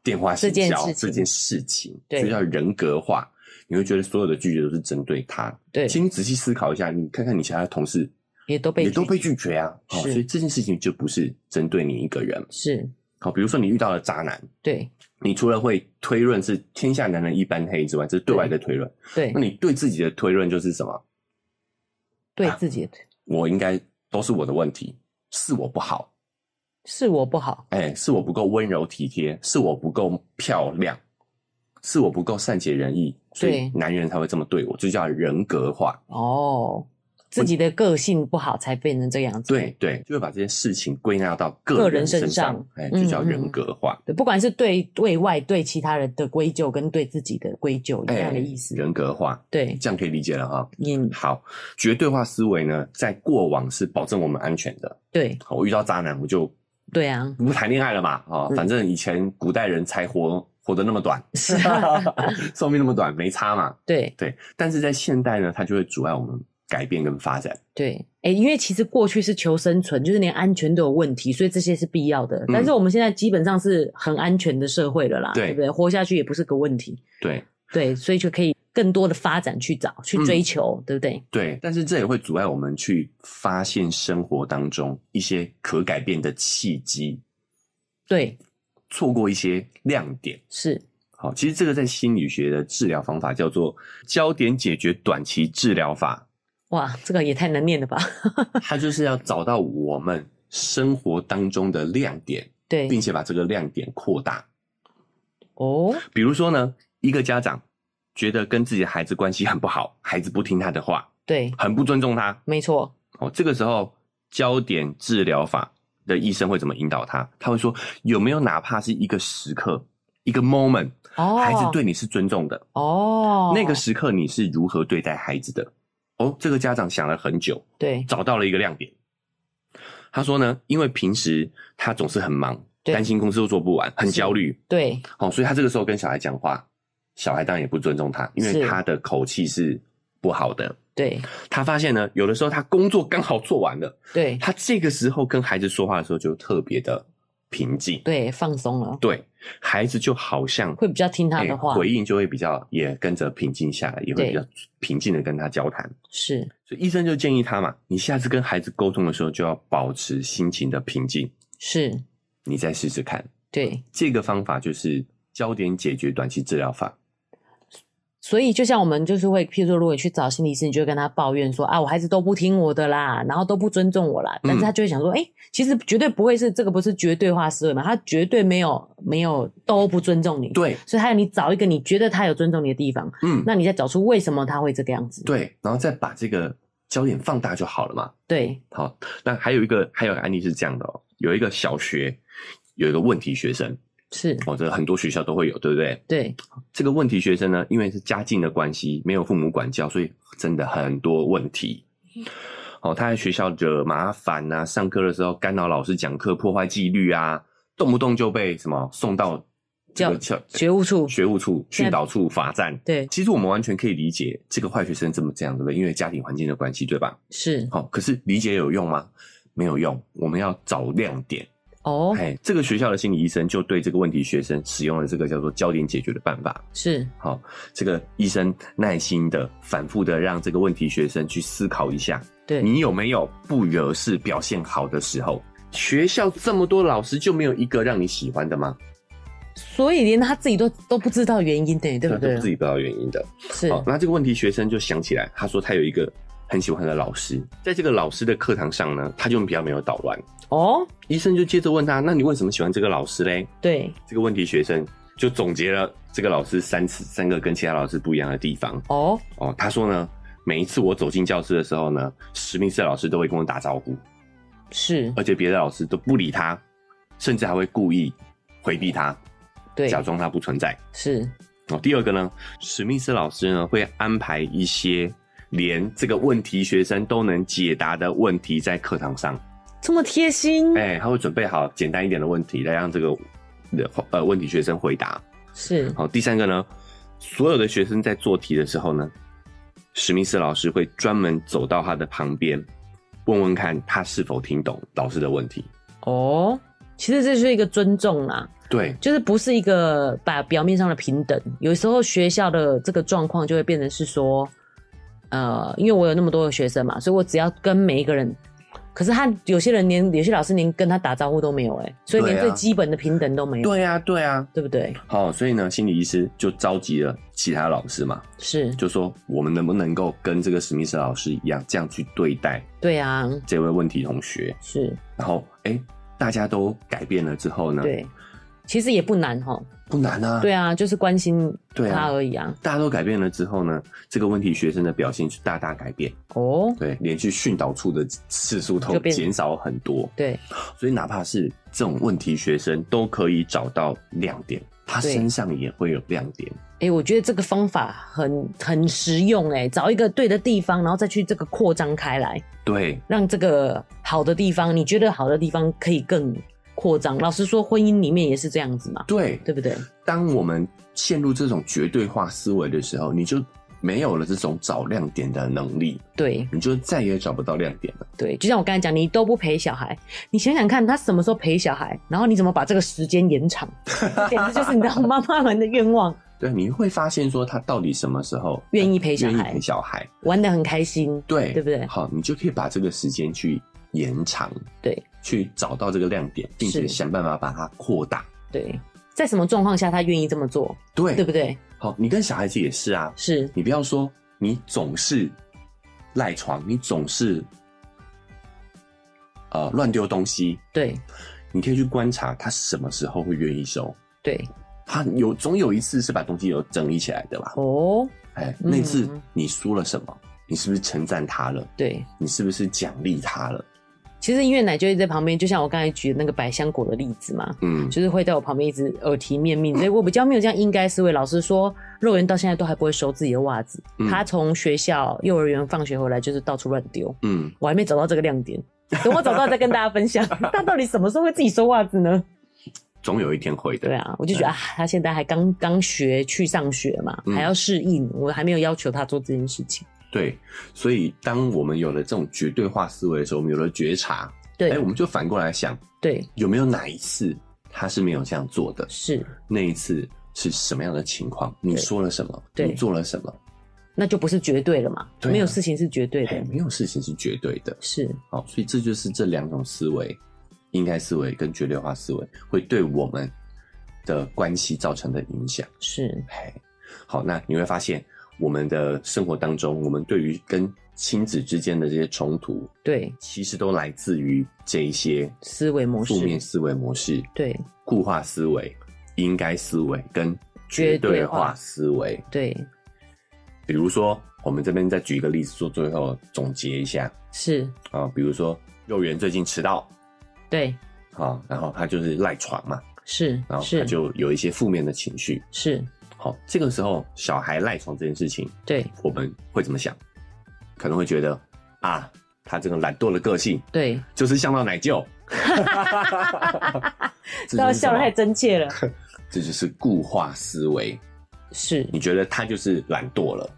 电话行销这件事情，对，所以叫人格化。你会觉得所有的拒绝都是针对他，对。请你仔细思考一下，你看看你其他的同事也都被也都被拒绝啊，好，所以这件事情就不是针对你一个人，是。好，比如说你遇到了渣男，对，你除了会推论是天下男人一般黑之外，这是对外的推论，对。那你对自己的推论就是什么？对自己的推，我应该都是我的问题，是我不好。是我不好，哎、欸，是我不够温柔体贴，是我不够漂亮，是我不够善解人意，所以男人才会这么对我，就叫人格化。哦，自己的个性不好才变成这样子。对对，就会把这些事情归纳到个人身上，哎、欸，就叫人格化。嗯嗯对，不管是对对外对其他人的归咎，跟对自己的归咎一样的意思。欸、人格化，对，这样可以理解了哈。嗯，好，绝对化思维呢，在过往是保证我们安全的。对，好，我遇到渣男，我就。对啊，不谈恋爱了嘛？啊、嗯，反正以前古代人才活活得那么短，是啊，<laughs> 寿命那么短，没差嘛。对对，但是在现代呢，它就会阻碍我们改变跟发展。对，哎、欸，因为其实过去是求生存，就是连安全都有问题，所以这些是必要的。但是我们现在基本上是很安全的社会了啦，对，对不对？活下去也不是个问题。对对，所以就可以。更多的发展去找去追求，嗯，对不对？对，但是这也会阻碍我们去发现生活当中一些可改变的契机。对，错过一些亮点。是，好，其实这个在心理学的治疗方法叫做焦点解决短期治疗法。哇，这个也太难念了吧？<laughs> 它就是要找到我们生活当中的亮点，对，并且把这个亮点扩大。哦，比如说呢，一个家长觉得跟自己的孩子关系很不好，<laughs> 孩子不听他的话，对，很不尊重他，没错。哦，这个时候焦点治疗法的医生会怎么引导他？他会说，有没有哪怕是一个时刻，一个 moment，哦，孩子对你是尊重的，哦，那个时刻你是如何对待孩子的？哦，这个家长想了很久，对，找到了一个亮点。他说呢，因为平时他总是很忙，担心公司都做不完，很焦虑，对，哦，所以他这个时候跟小孩讲话，小孩当然也不尊重他，因为他的口气是不好的。对，他发现呢，有的时候他工作刚好做完了，对，他这个时候跟孩子说话的时候就特别的平静，对，放松了，对，孩子就好像会比较听他的话，回应就会比较也跟着平静下来，也会比较平静的跟他交谈。是，所以医生就建议他嘛，你下次跟孩子沟通的时候就要保持心情的平静。是，你再试试看。对，这个方法就是焦点解决短期治疗法。所以，就像我们就是会，譬如说，如果你去找心理师，你就会跟他抱怨说啊，我孩子都不听我的啦，然后都不尊重我啦。但是他就会想说，哎、嗯欸，其实绝对不会是这个，不是绝对化思维嘛？他绝对没有没有都不尊重你。对，所以还有你找一个你觉得他有尊重你的地方，嗯，那你再找出为什么他会这个样子。对，然后再把这个焦点放大就好了嘛。对，好，那还有一个还有个案例是这样的哦，有一个小学有一个问题学生。是，或者很多学校都会有，对不对？对，这个问题学生呢，因为是家境的关系，没有父母管教，所以真的很多问题。哦，他在学校惹麻烦啊，上课的时候干扰老师讲课，破坏纪律啊，动不动就被什么送到教教学务处、学务处、训导处罚站。对，其实我们完全可以理解这个坏学生这么这样，对不对？因为家庭环境的关系，对吧？是。好，可是理解有用吗？没有用，我们要找亮点。哦，哎，这个学校的心理医生就对这个问题学生使用了这个叫做焦点解决的办法。是，好，这个医生耐心的、反复的让这个问题学生去思考一下，对，你有没有不惹事、表现好的时候？学校这么多老师，就没有一个让你喜欢的吗？所以连他自己都都不知道原因的，对不对？都自己不知道原因的。是，好，那这个问题学生就想起来，他说他有一个很喜欢的老师，在这个老师的课堂上呢，他就比较没有捣乱。哦，医生就接着问他：“那你为什么喜欢这个老师嘞？”对，这个问题学生就总结了这个老师三次三个跟其他老师不一样的地方。哦哦，他说呢，每一次我走进教室的时候呢，史密斯老师都会跟我打招呼，是，而且别的老师都不理他，甚至还会故意回避他，对，假装他不存在。是哦，第二个呢，史密斯老师呢会安排一些连这个问题学生都能解答的问题在课堂上。这么贴心，哎、欸，他会准备好简单一点的问题来让这个呃问题学生回答。是，好，第三个呢，所有的学生在做题的时候呢，史密斯老师会专门走到他的旁边，问问看他是否听懂老师的问题。哦，其实这是一个尊重啦，对，就是不是一个把表面上的平等，有时候学校的这个状况就会变成是说，呃，因为我有那么多的学生嘛，所以我只要跟每一个人。可是他有些人连有些老师连跟他打招呼都没有哎、欸，所以连最基本的平等都没有。对啊，对啊，对不对？好，所以呢，心理医师就召集了其他老师嘛，是，就说我们能不能够跟这个史密斯老师一样，这样去对待？对啊，这位问题同学是。然后，哎、欸，大家都改变了之后呢？对，其实也不难哈。不难啊，对啊，就是关心他而已啊，啊。大家都改变了之后呢，这个问题学生的表现就大大改变哦。对，连去训导处的次数都减少很多。对，所以哪怕是这种问题学生，都可以找到亮点，他身上也会有亮点。哎、欸，我觉得这个方法很很实用哎，找一个对的地方，然后再去这个扩张开来，对，让这个好的地方，你觉得好的地方可以更。扩张，老实说，婚姻里面也是这样子嘛？对，对不对？当我们陷入这种绝对化思维的时候，你就没有了这种找亮点的能力。对，你就再也找不到亮点了。对，就像我刚才讲，你都不陪小孩，你想想看，他什么时候陪小孩？然后你怎么把这个时间延长？<laughs> 简直就是你知道妈妈们的愿望。对，你会发现说他到底什么时候愿意陪小孩？愿意陪小孩，玩的很开心。对，对不对？好，你就可以把这个时间去延长。对。去找到这个亮点，并且想办法把它扩大。对，在什么状况下他愿意这么做？对，对不对？好，你跟小孩子也是啊，是你不要说你总是赖床，你总是呃乱丢东西，对，你可以去观察他什么时候会愿意收，对，他有总有一次是把东西有整理起来的吧？哦，哎，那次你说了什么？嗯、你是不是称赞他了？对，你是不是奖励他了？其实因为奶就一直在旁边，就像我刚才举的那个百香果的例子嘛，嗯，就是会在我旁边一直耳提面命。<laughs> 所以我比较没有这样应该思维。老师说，肉圆到现在都还不会收自己的袜子，嗯、他从学校幼儿园放学回来就是到处乱丢，嗯，我还没找到这个亮点，<laughs> 等我找到再跟大家分享。他到底什么时候会自己收袜子呢？总有一天会的。对啊，我就觉得啊，他现在还刚刚学去上学嘛，还要适应，我还没有要求他做这件事情。对，所以当我们有了这种绝对化思维的时候，我们有了觉察，对，哎，我们就反过来想，对，有没有哪一次他是没有这样做的？是那一次是什么样的情况？你说了什么？对，你做了什么？那就不是绝对了嘛？没有事情是绝对的，没有事情是绝对的，是。好，所以这就是这两种思维，应该思维跟绝对化思维会对我们的关系造成的影响。是，嘿，好，那你会发现。我们的生活当中，我们对于跟亲子之间的这些冲突，对，其实都来自于这一些思维模式、负面思维模式，对，固化思维、应该思维跟绝对化思维，对。比如说，我们这边再举一个例子做最后总结一下，是啊，比如说幼儿园最近迟到，对，啊，然后他就是赖床嘛，是，然后他就有一些负面的情绪，是。好，这个时候小孩赖床这件事情，对，我们会怎么想？可能会觉得啊，他这个懒惰的个性，对，就是像到奶舅，<laughs> 都要笑的太真切了。<laughs> 这就是固化思维，是。你觉得他就是懒惰了，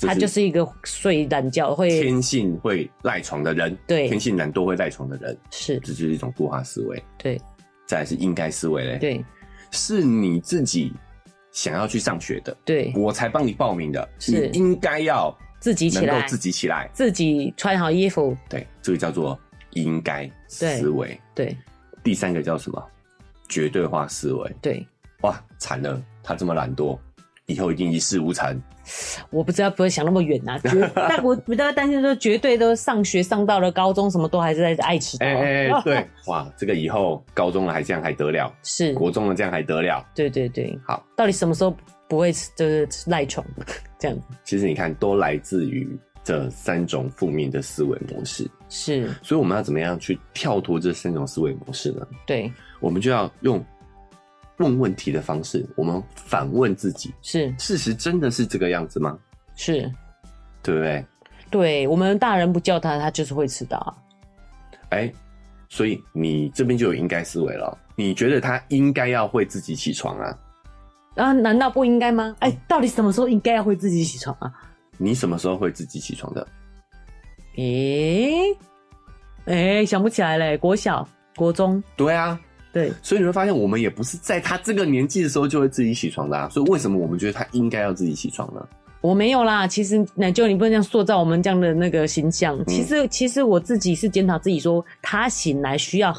他就是一个睡懒觉会天性会赖床的人，对，天性懒惰会赖床的人，是，这就是一种固化思维。对，再来是应该思维嘞，对，是你自己。想要去上学的，对，我才帮你报名的，是你应该要自己起来，自己起来，自己穿好衣服。对，这个叫做应该思维。对，第三个叫什么？绝对化思维。对，哇，惨了，他这么懒惰，以后一定一事无成。我不知道不会想那么远呐、啊，但 <laughs> 我比较担心说，绝对都上学上到了高中，什么都还是在爱迟到。哎、欸欸，<laughs> 对，哇，这个以后高中了还这样还得了？是国中了这样还得了？对对对，好，到底什么时候不会就是赖床 <laughs> 这样子？其实你看，都来自于这三种负面的思维模式。是，所以我们要怎么样去跳脱这三种思维模式呢？对，我们就要用。问问题的方式，我们反问自己：是事实真的是这个样子吗？是，对不对？对，我们大人不叫他，他就是会迟到啊。哎，所以你这边就有应该思维了。你觉得他应该要会自己起床啊？啊，难道不应该吗？哎，到底什么时候应该要会自己起床啊？你什么时候会自己起床的？诶，诶，想不起来嘞。国小、国中，对啊。对，所以你会发现，我们也不是在他这个年纪的时候就会自己起床的啊。所以为什么我们觉得他应该要自己起床呢？我没有啦，其实奶舅，你不能这样塑造我们这样的那个形象。嗯、其实，其实我自己是检讨自己说，他醒来需要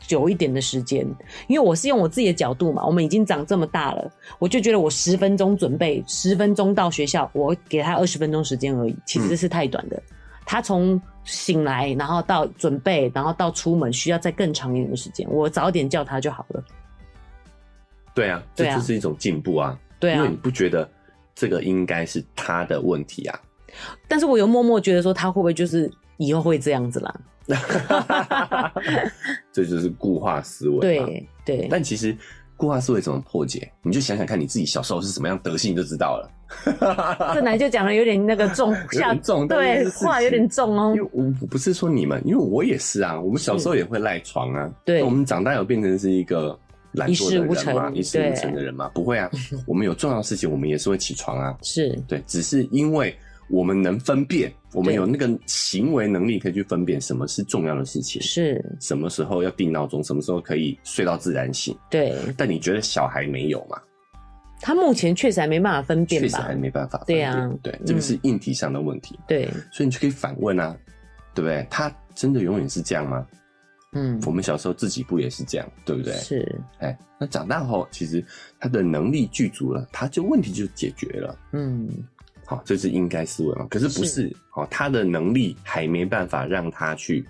久一点的时间，因为我是用我自己的角度嘛。我们已经长这么大了，我就觉得我十分钟准备，十分钟到学校，我给他二十分钟时间而已，其实是太短的。嗯他从醒来，然后到准备，然后到出门，需要再更长一点的时间。我早点叫他就好了。对啊，这就是一种进步啊。对啊，因为你不觉得这个应该是他的问题啊？但是我又默默觉得说，他会不会就是以后会这样子啦？<laughs> 这就是固化思维。对对，但其实。固化思维怎么破解？你就想想看你自己小时候是什么样德性，就知道了。<laughs> 这奶就讲的有点那个重，<laughs> 下重，对，话有点重哦。因为我不是说你们，因为我也是啊。我们小时候也会赖床啊。对，我们长大有变成是一个懒惰的人吗？一事无成，的人吗？不会啊，<laughs> 我们有重要的事情，我们也是会起床啊。是对，只是因为。我们能分辨，我们有那个行为能力，可以去分辨什么是重要的事情，是什么时候要定闹钟，什么时候可以睡到自然醒。对，但你觉得小孩没有吗？他目前确实还没办法分辨吧，确实还没办法分辨。对啊，对，这个是硬体上的问题。对，所以你就可以反问啊，对不对？他真的永远是这样吗？嗯，我们小时候自己不也是这样，对不对？是。哎，那长大后，其实他的能力具足了，他就问题就解决了。嗯，好，这是应该思维嘛？可是不是？好，他的能力还没办法让他去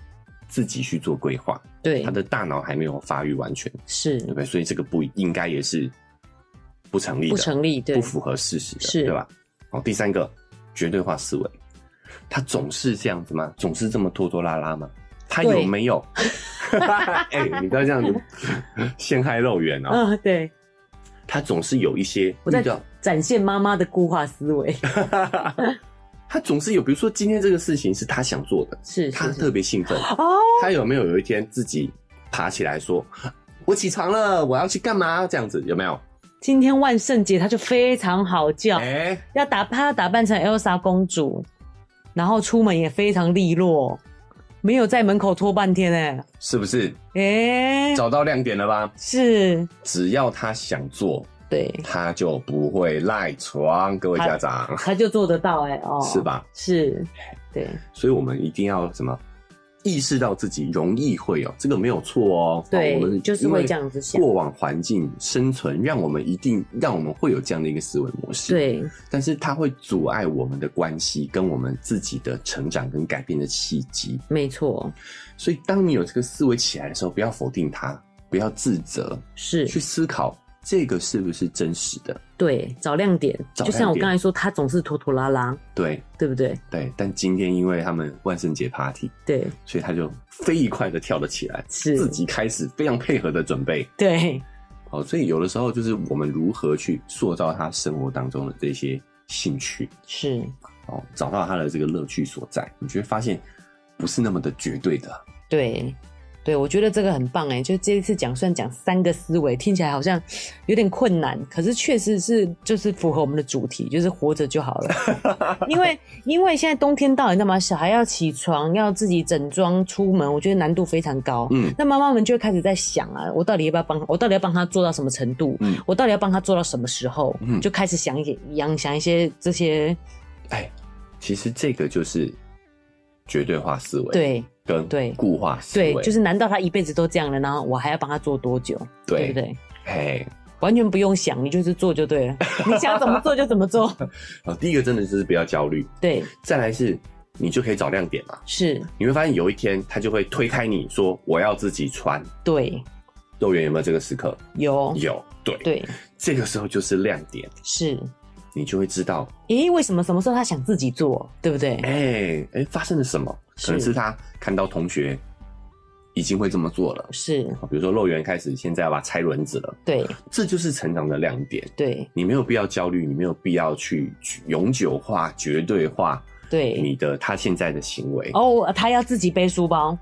自己去做规划。对，他的大脑还没有发育完全，是，对不对？所以这个不应该也是不成立的，不成立，对，不符合事实的，是，对吧？好，第三个绝对化思维，他总是这样子吗？总是这么拖拖拉拉吗？他有没有？<laughs> 哎、欸，你不要这样子 <laughs> 陷害肉圆哦。嗯，对。他总是有一些，我在展现妈妈的固化思维。<laughs> 他总是有，比如说今天这个事情是他想做的，是，他特别兴奋哦。他有没有有一天自己爬起来说：“我起床了，我要去干嘛？”这样子有没有？今天万圣节，他就非常好叫，要打他要打扮成 Elsa 公主，然后出门也非常利落。没有在门口拖半天哎，是不是？哎、欸，找到亮点了吧？是，只要他想做，对，他就不会赖床。各位家长，他，他就做得到哎，哦，是吧？是，对，所以我们一定要什么？意识到自己容易会有这个没有错哦，对，我们就是会这样子想。过往环境生存，让我们一定让我们会有这样的一个思维模式，对。但是它会阻碍我们的关系跟我们自己的成长跟改变的契机，没错。所以当你有这个思维起来的时候，不要否定它，不要自责，是去思考。这个是不是真实的？对，找亮点。亮点。就像我刚才说，他总是拖拖拉拉，对，对不对？对。但今天因为他们万圣节 party，对，所以他就飞一块的跳了起来，是自己开始非常配合的准备。对，哦，所以有的时候就是我们如何去塑造他生活当中的这些兴趣，是哦，找到他的这个乐趣所在，你就会发现不是那么的绝对的。对。对，我觉得这个很棒哎，就这一次讲，算讲三个思维，听起来好像有点困难，可是确实是就是符合我们的主题，就是活着就好了。<laughs> 因为因为现在冬天到了，那么？小孩要起床，要自己整装出门，我觉得难度非常高。嗯，那妈妈们就会开始在想啊，我到底要不要帮？我到底要帮他做到什么程度？嗯，我到底要帮他做到什么时候？嗯，就开始想一些，想一些这些。哎，其实这个就是绝对化思维。对。对，固化思维，对，就是难道他一辈子都这样了？然后我还要帮他做多久？对，对不对？嘿，完全不用想，你就是做就对了。<laughs> 你想怎么做就怎么做。<laughs> 啊，第一个真的就是不要焦虑。对，再来是，你就可以找亮点嘛。是，你会发现有一天他就会推开你说：“我要自己穿。”对，肉圆有没有这个时刻？有，有。对对，这个时候就是亮点。是。你就会知道，咦，为什么什么时候他想自己做，对不对？哎、欸、哎、欸，发生了什么？可能是他看到同学已经会这么做了，是。比如说，肉圆开始现在要把拆轮子了，对，这就是成长的亮点。对，你没有必要焦虑，你没有必要去永久化、绝对化，对你的他现在的行为。哦，他要自己背书包。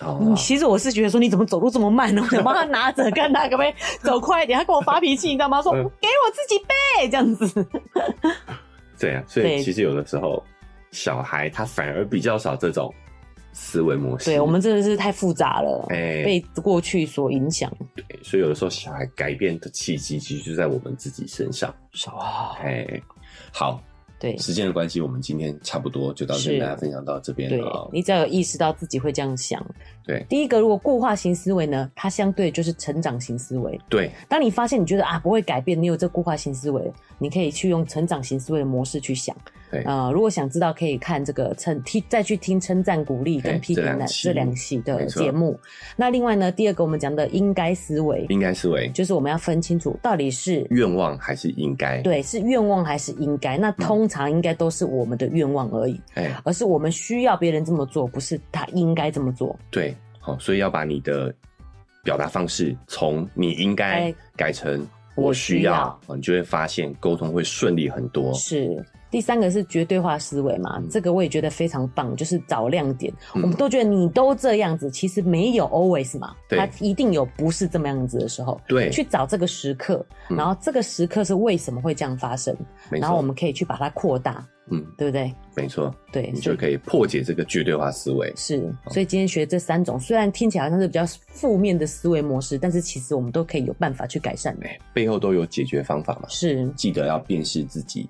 哦，其实我是觉得说，你怎么走路这么慢呢？<laughs> 我想帮他拿着，看他可不可以走快一点。他跟我发脾气，你知道吗？说给我自己背这样子。<laughs> 对啊，所以其实有的时候小孩他反而比较少这种思维模式。对，我们真的是太复杂了，哎，被过去所影响。对，所以有的时候小孩改变的契机，其实就在我们自己身上。哇，哎，好。对，时间的关系，我们今天差不多就到跟大家分享到这边了。对，你只要有意识到自己会这样想。对，第一个，如果固化型思维呢，它相对就是成长型思维。对，当你发现你觉得啊不会改变，你有这固化型思维，你可以去用成长型思维的模式去想。对，呃，如果想知道，可以看这个称听再去听称赞、鼓励跟批评的这两期的节目。那另外呢，第二个我们讲的应该思维，应该思维就是我们要分清楚到底是愿望还是应该。对，是愿望还是应该？那通常应该都是我们的愿望而已，哎、嗯，而是我们需要别人这么做，不是他应该这么做。对，好，所以要把你的表达方式从你应该改成我需要，需要你就会发现沟通会顺利很多。是。第三个是绝对化思维嘛，嗯，这个我也觉得非常棒，就是找亮点。嗯，我们都觉得你都这样子，其实没有 always 嘛，它一定有不是这么样子的时候。对，去找这个时刻，然后这个时刻是为什么会这样发生，嗯，然后我们可以去把它扩大，嗯，对不对？没错，对，你就可以破解这个绝对化思维。是，所以今天学这三种，虽然听起来好像是比较负面的思维模式，但是其实我们都可以有办法去改善的，背后都有解决方法嘛。是，记得要辨识自己。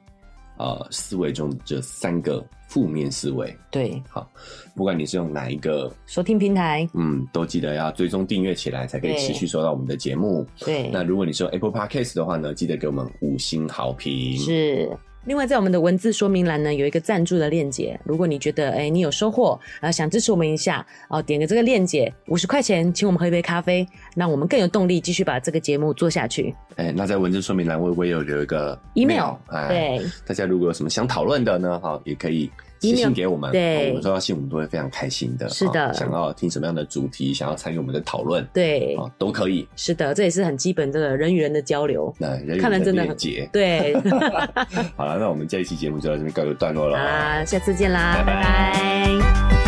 呃思维中的这三个负面思维。对，好，不管你是用哪一个收听平台，嗯，都记得要追踪订阅起来，才可以持续收到我们的节目。对，那如果你是用 Apple Podcast 的话呢，记得给我们五星好评。是。另外，在我们的文字说明栏呢，有一个赞助的链接。如果你觉得，哎、欸，你有收获，啊，想支持我们一下，哦，点个这个链接，五十块钱，请我们喝一杯咖啡，那我们更有动力继续把这个节目做下去。<laughs> 哎、欸，那在文字说明栏，我我也有留一个 email，哎，对，大家如果有什么想讨论的呢，哈，也可以。写信给我们，对，我们收到信，我们都会非常开心的。是的，想要听什么样的主题，想要参与我们的讨论，对，都可以。是的，这也是很基本这个人与人的交流。那人与人的对。<laughs> <laughs> 好了，那我们这一期节目就到这边告一个段落了。啊，下次见啦。拜拜。